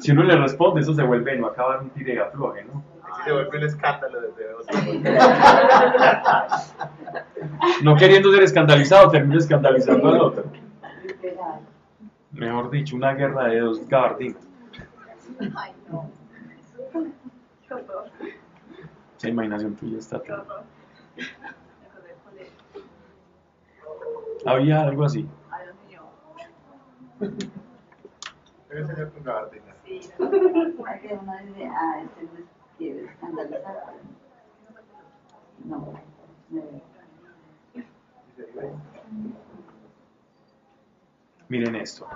Si uno le responde, eso se vuelve, no acabar un tire y afloje, ¿no? Se vuelve un escándalo desde otro. No queriendo ser escandalizado, termina escandalizando al otro. Mejor dicho, una guerra de dos gabardinas. Esa imaginación tuya está. Había algo así. Debe ser con gabardina. Sí, que uno dice, ah, este no quiere escandalizar. No, no. Miren esto.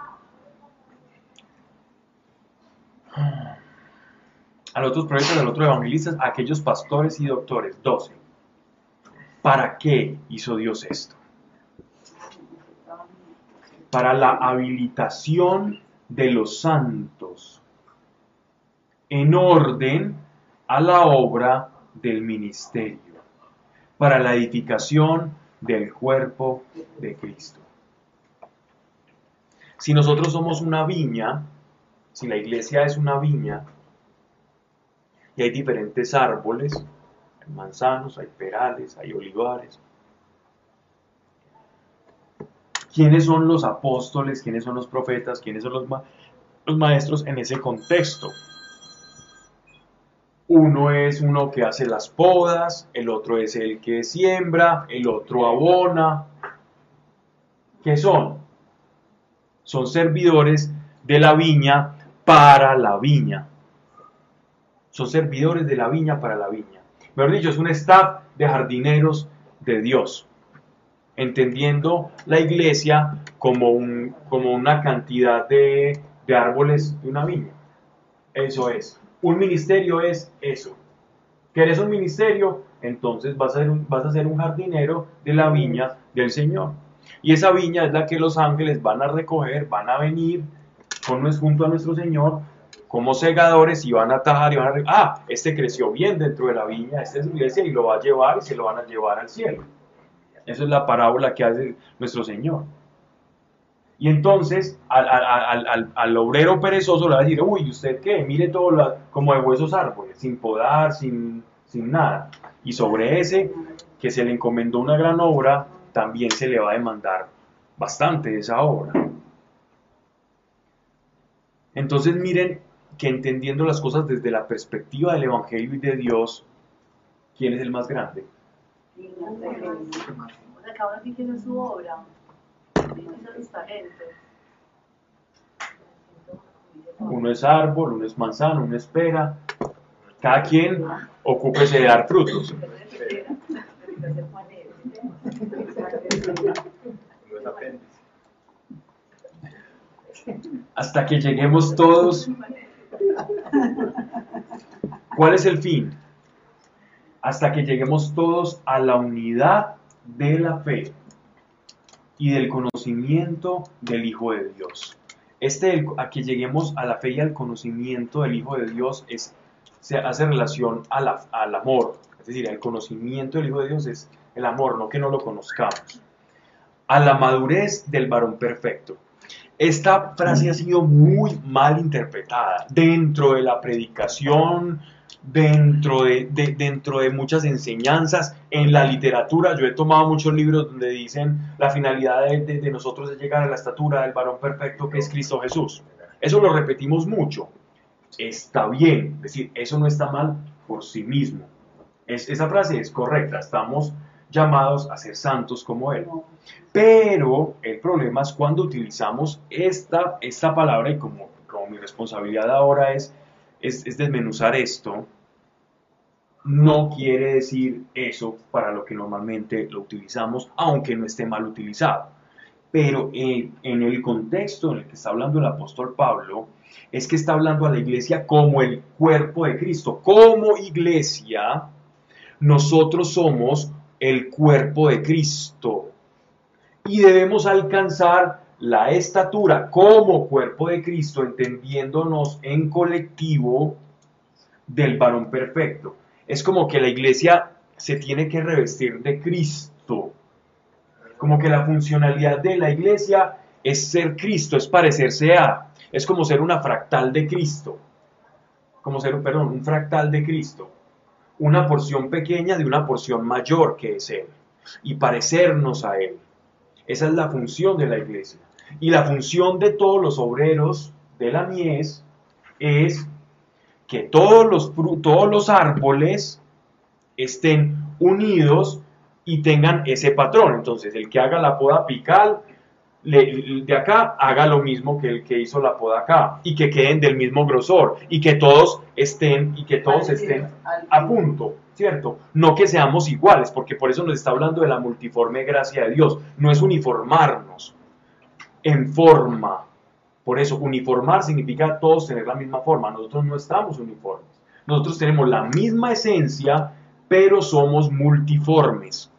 A los otros profetas, a los otros evangelistas, a aquellos pastores y doctores, 12. ¿Para qué hizo Dios esto? Para la habilitación de los santos en orden a la obra del ministerio, para la edificación del cuerpo de Cristo. Si nosotros somos una viña, si la iglesia es una viña, y hay diferentes árboles, hay manzanos, hay perales, hay olivares. ¿Quiénes son los apóstoles? ¿Quiénes son los profetas? ¿Quiénes son los, ma- los maestros en ese contexto? Uno es uno que hace las podas, el otro es el que siembra, el otro abona. ¿Qué son? Son servidores de la viña para la viña. Son servidores de la viña para la viña. Mejor dicho, es un staff de jardineros de Dios, entendiendo la iglesia como, un, como una cantidad de, árboles de una viña. Eso es. Un ministerio es eso. ¿Quieres un ministerio? Entonces vas a, ser un, jardinero de la viña del Señor. Y esa viña es la que los ángeles van a recoger, van a venir con, junto a nuestro Señor como segadores y van a atajar y van a... Ah, este creció bien dentro de la viña, esta es iglesia y lo va a llevar y se lo van a llevar al cielo. Esa es la parábola que hace nuestro Señor. Y entonces al, obrero perezoso le va a decir, uy, ¿usted qué? Mire todo como de huesos árboles, sin podar, sin, sin nada. Y sobre ese que se le encomendó una gran obra, también se le va a demandar bastante esa obra. Entonces miren que entendiendo las cosas desde la perspectiva del Evangelio y de Dios, ¿quién es el más grande? Sea, cada uno su obra. Uno es árbol, uno es manzana, uno es pera. Cada quien ocúpese de dar frutos. Hasta que lleguemos todos. ¿Cuál es el fin? Hasta que lleguemos todos a la unidad de la fe y del conocimiento del Hijo de Dios. Este, a que lleguemos a la fe y al conocimiento del Hijo de Dios, es, se hace relación al amor. Es decir, el conocimiento del Hijo de Dios es el amor, no que no lo conozcamos. A la madurez del varón perfecto. Esta frase ha sido muy mal interpretada dentro de la predicación, dentro de, de- dentro de muchas enseñanzas, en la literatura. Yo he tomado muchos libros donde dicen la finalidad de, de- de nosotros es llegar a la estatura del varón perfecto que es Cristo Jesús. Eso lo repetimos mucho. Está bien, es decir, eso no está mal por sí mismo. Es- esa frase es correcta, estamos llamados a ser santos como Él. Pero el problema es cuando utilizamos esta, esta palabra y como, como mi responsabilidad ahora es, es, es desmenuzar esto, no quiere decir eso para lo que normalmente lo utilizamos, aunque no esté mal utilizado. Pero en, en el contexto en el que está hablando el apóstol Pablo, es que está hablando a la iglesia como el cuerpo de Cristo. Como iglesia, nosotros somos el cuerpo de Cristo y debemos alcanzar la estatura como cuerpo de Cristo, entendiéndonos en colectivo del varón perfecto. Es como que la iglesia se tiene que revestir de Cristo. Como que la funcionalidad de la iglesia es ser Cristo, es parecerse a. Es como ser una fractal de Cristo. Como ser, perdón, un fractal de Cristo. Una porción pequeña de una porción mayor que es Él. Y parecernos a Él. Esa es la función de la iglesia. Y la función de todos los obreros de la mies es que todos los, todos los árboles estén unidos y tengan ese patrón. Entonces, el que haga la poda apical de acá haga lo mismo que el que hizo la poda acá y que queden del mismo grosor y que todos estén y que todos estén a punto, ¿cierto? No que seamos iguales, porque por eso nos está hablando de la multiforme gracia de Dios. No es uniformarnos en forma. Por eso, uniformar significa todos tener la misma forma. Nosotros no estamos uniformes. Nosotros tenemos la misma esencia, pero somos multiformes.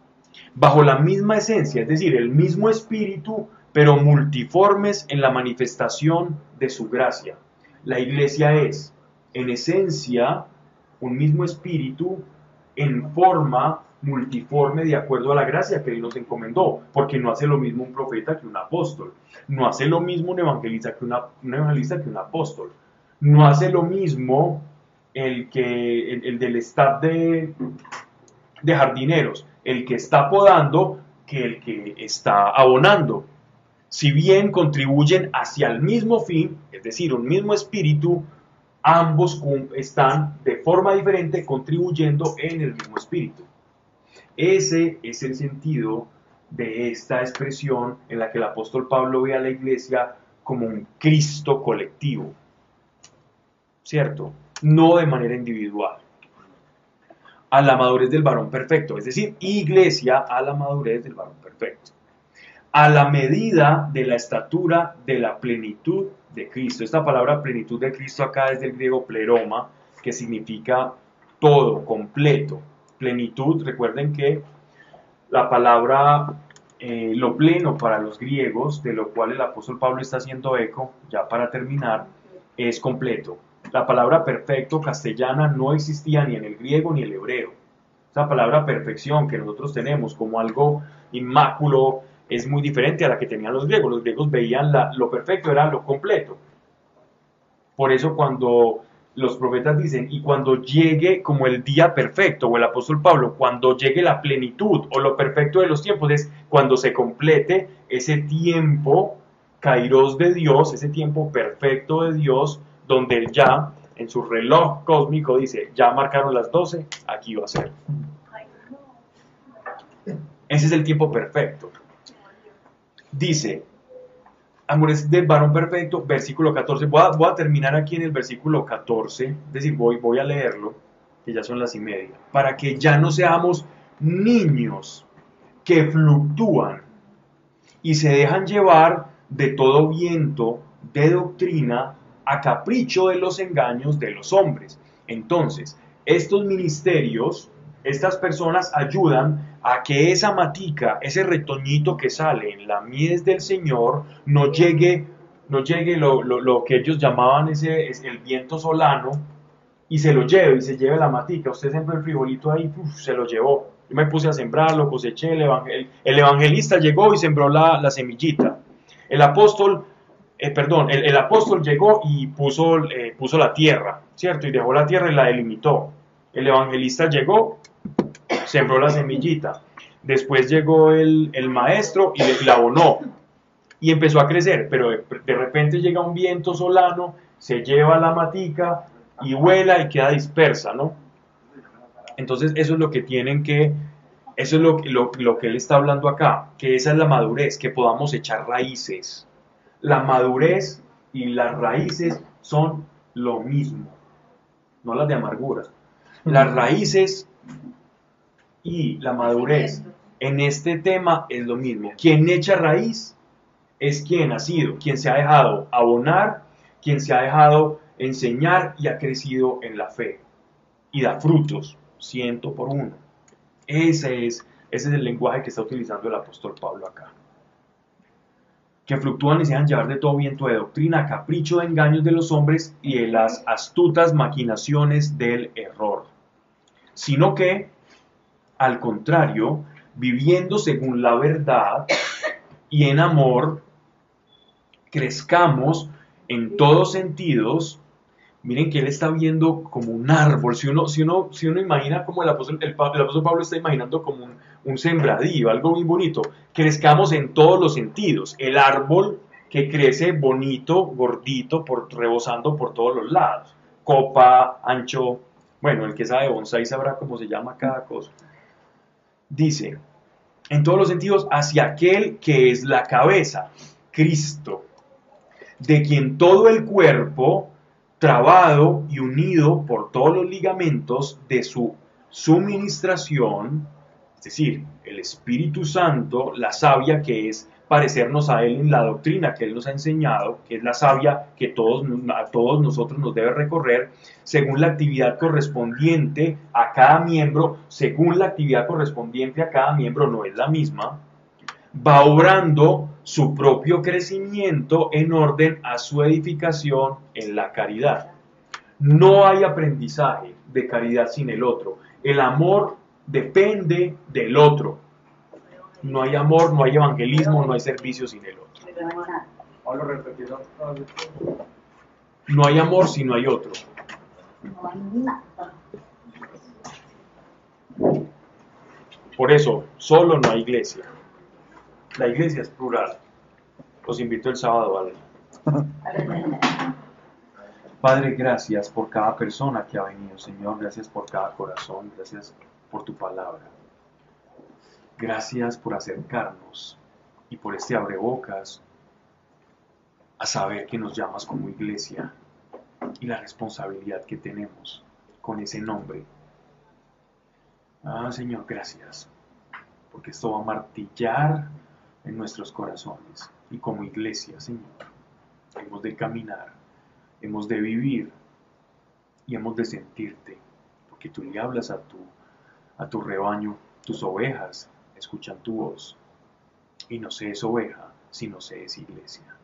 Bajo la misma esencia, es decir, el mismo espíritu, pero multiformes en la manifestación de su gracia. La iglesia es, en esencia, un mismo espíritu en forma multiforme de acuerdo a la gracia que Él nos encomendó, porque no hace lo mismo un profeta que un apóstol, no hace lo mismo un evangelista que, un evangelista que un apóstol, no hace lo mismo el, que, el, el del staff de, de jardineros, el que está podando que el que está abonando. Si bien contribuyen hacia el mismo fin, es decir, un mismo espíritu, ambos están de forma diferente contribuyendo en el mismo espíritu. Ese es el sentido de esta expresión en la que el apóstol Pablo ve a la iglesia como un Cristo colectivo. ¿Cierto? No de manera individual. A la madurez del varón perfecto, es decir, iglesia a la madurez del varón perfecto. A la medida de la estatura de la plenitud de Cristo. Esta palabra plenitud de Cristo acá es del griego pleroma, que significa todo, completo. Plenitud, recuerden que la palabra eh, lo pleno para los griegos, de lo cual el apóstol Pablo está haciendo eco, ya para terminar, es completo. La palabra perfecto castellana no existía ni en el griego ni en el hebreo. Esa palabra perfección que nosotros tenemos como algo inmáculo es muy diferente a la que tenían los griegos. Los griegos veían la- lo perfecto era lo completo. Por eso cuando los profetas dicen, y cuando llegue como el día perfecto, o el apóstol Pablo, cuando llegue la plenitud o lo perfecto de los tiempos, es cuando se complete ese tiempo kairos de Dios, ese tiempo perfecto de Dios, donde ya en su reloj cósmico dice, ya marcaron las 12, aquí va a ser. Ese es el tiempo perfecto. Dice, amores del varón perfecto, versículo 14. Voy a, terminar aquí en el versículo 14, es decir, voy, voy a leerlo, que ya son las y media, para que ya no seamos niños que fluctúan y se dejan llevar de todo viento de doctrina a capricho de los engaños de los hombres. Entonces, estos ministerios, estas personas ayudan a que esa matica, ese retoñito que sale en la mies del Señor, no llegue, no llegue lo, lo- lo que ellos llamaban ese, es el viento solano y se lo lleve y se lleve la matica. Usted sembró el frijolito ahí, uf, se lo llevó. Yo me puse a sembrarlo, coseché, el, evangel- el evangelista llegó y sembró la, la semillita. El apóstol, eh, perdón, el, apóstol llegó y puso, eh, puso la tierra, ¿cierto? Y dejó la tierra y la delimitó. El evangelista llegó, sembró la semillita. Después llegó el, el maestro y le- la abonó. Y empezó a crecer, pero de, repente llega un viento solano, se lleva la matica y vuela y queda dispersa, ¿no? Entonces eso es lo que tienen que, eso es lo, lo, lo que él está hablando acá, que esa es la madurez, que podamos echar raíces. La madurez y las raíces son lo mismo, no las de amargura. Las raíces y la madurez en este tema es lo mismo. Quien echa raíz es quien ha sido, quien se ha dejado abonar, quien se ha dejado enseñar y ha crecido en la fe y da frutos, ciento por uno. Ese es, ese es el lenguaje que está utilizando el apóstol Pablo acá. Que fluctúan y se dejan llevar de todo viento de doctrina, capricho de engaños de los hombres y de las astutas maquinaciones del error. Sino que, al contrario, viviendo según la verdad y en amor, crezcamos en todos sentidos. Miren que él está viendo como un árbol. Si uno, si uno, si uno imagina como el apóstol, el, apóstol Pablo está imaginando como un, un sembradío, algo muy bonito. Crezcamos en todos los sentidos. El árbol que crece bonito, gordito, por, rebosando por todos los lados. Copa, ancho. Bueno, el que sabe bonsai sabrá cómo se llama cada cosa. Dice, en todos los sentidos, hacia aquel que es la cabeza, Cristo, de quien todo el cuerpo, trabado y unido por todos los ligamentos de su suministración, es decir, el Espíritu Santo, la savia que es parecernos a Él en la doctrina que Él nos ha enseñado, que es la savia que todos, a todos nosotros nos debe recorrer, según la actividad correspondiente a cada miembro, según la actividad correspondiente a cada miembro no es la misma, va obrando su propio crecimiento en orden a su edificación en la caridad. No hay aprendizaje de caridad sin el otro. El amor depende del otro. No hay amor, no hay evangelismo, no hay servicio sin el otro. No hay amor si no hay otro. No hay nada. Por eso, solo no hay iglesia. La iglesia es plural. Los invito el sábado a Padre, gracias por cada persona que ha venido, Señor. Gracias por cada corazón. Gracias por tu palabra. Gracias por acercarnos y por este abrebocas a saber que nos llamas como iglesia y la responsabilidad que tenemos con ese nombre. Ah, Señor, gracias, porque esto va a martillar en nuestros corazones y como iglesia, Señor, hemos de caminar, hemos de vivir y hemos de sentirte, porque tú le hablas a tu, a tu rebaño, tus ovejas escuchan tu voz y no se es oveja, sino se es iglesia.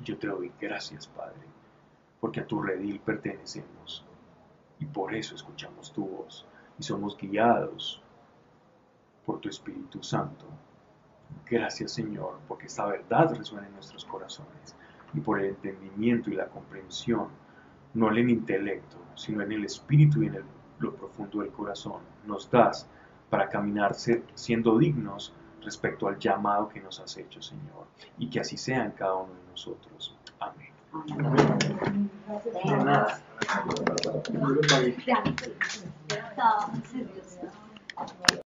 Yo te doy gracias, Padre, porque a tu redil pertenecemos y por eso escuchamos tu voz y somos guiados por tu Espíritu Santo. Gracias, Señor, porque esta verdad resuena en nuestros corazones y por el entendimiento y la comprensión, no en el intelecto, sino en el espíritu y en lo profundo del corazón, nos das para caminar se- siendo dignos respecto al llamado que nos has hecho, Señor, y que así sea en cada uno de nosotros. Amén. Gracias. Gracias. Gracias.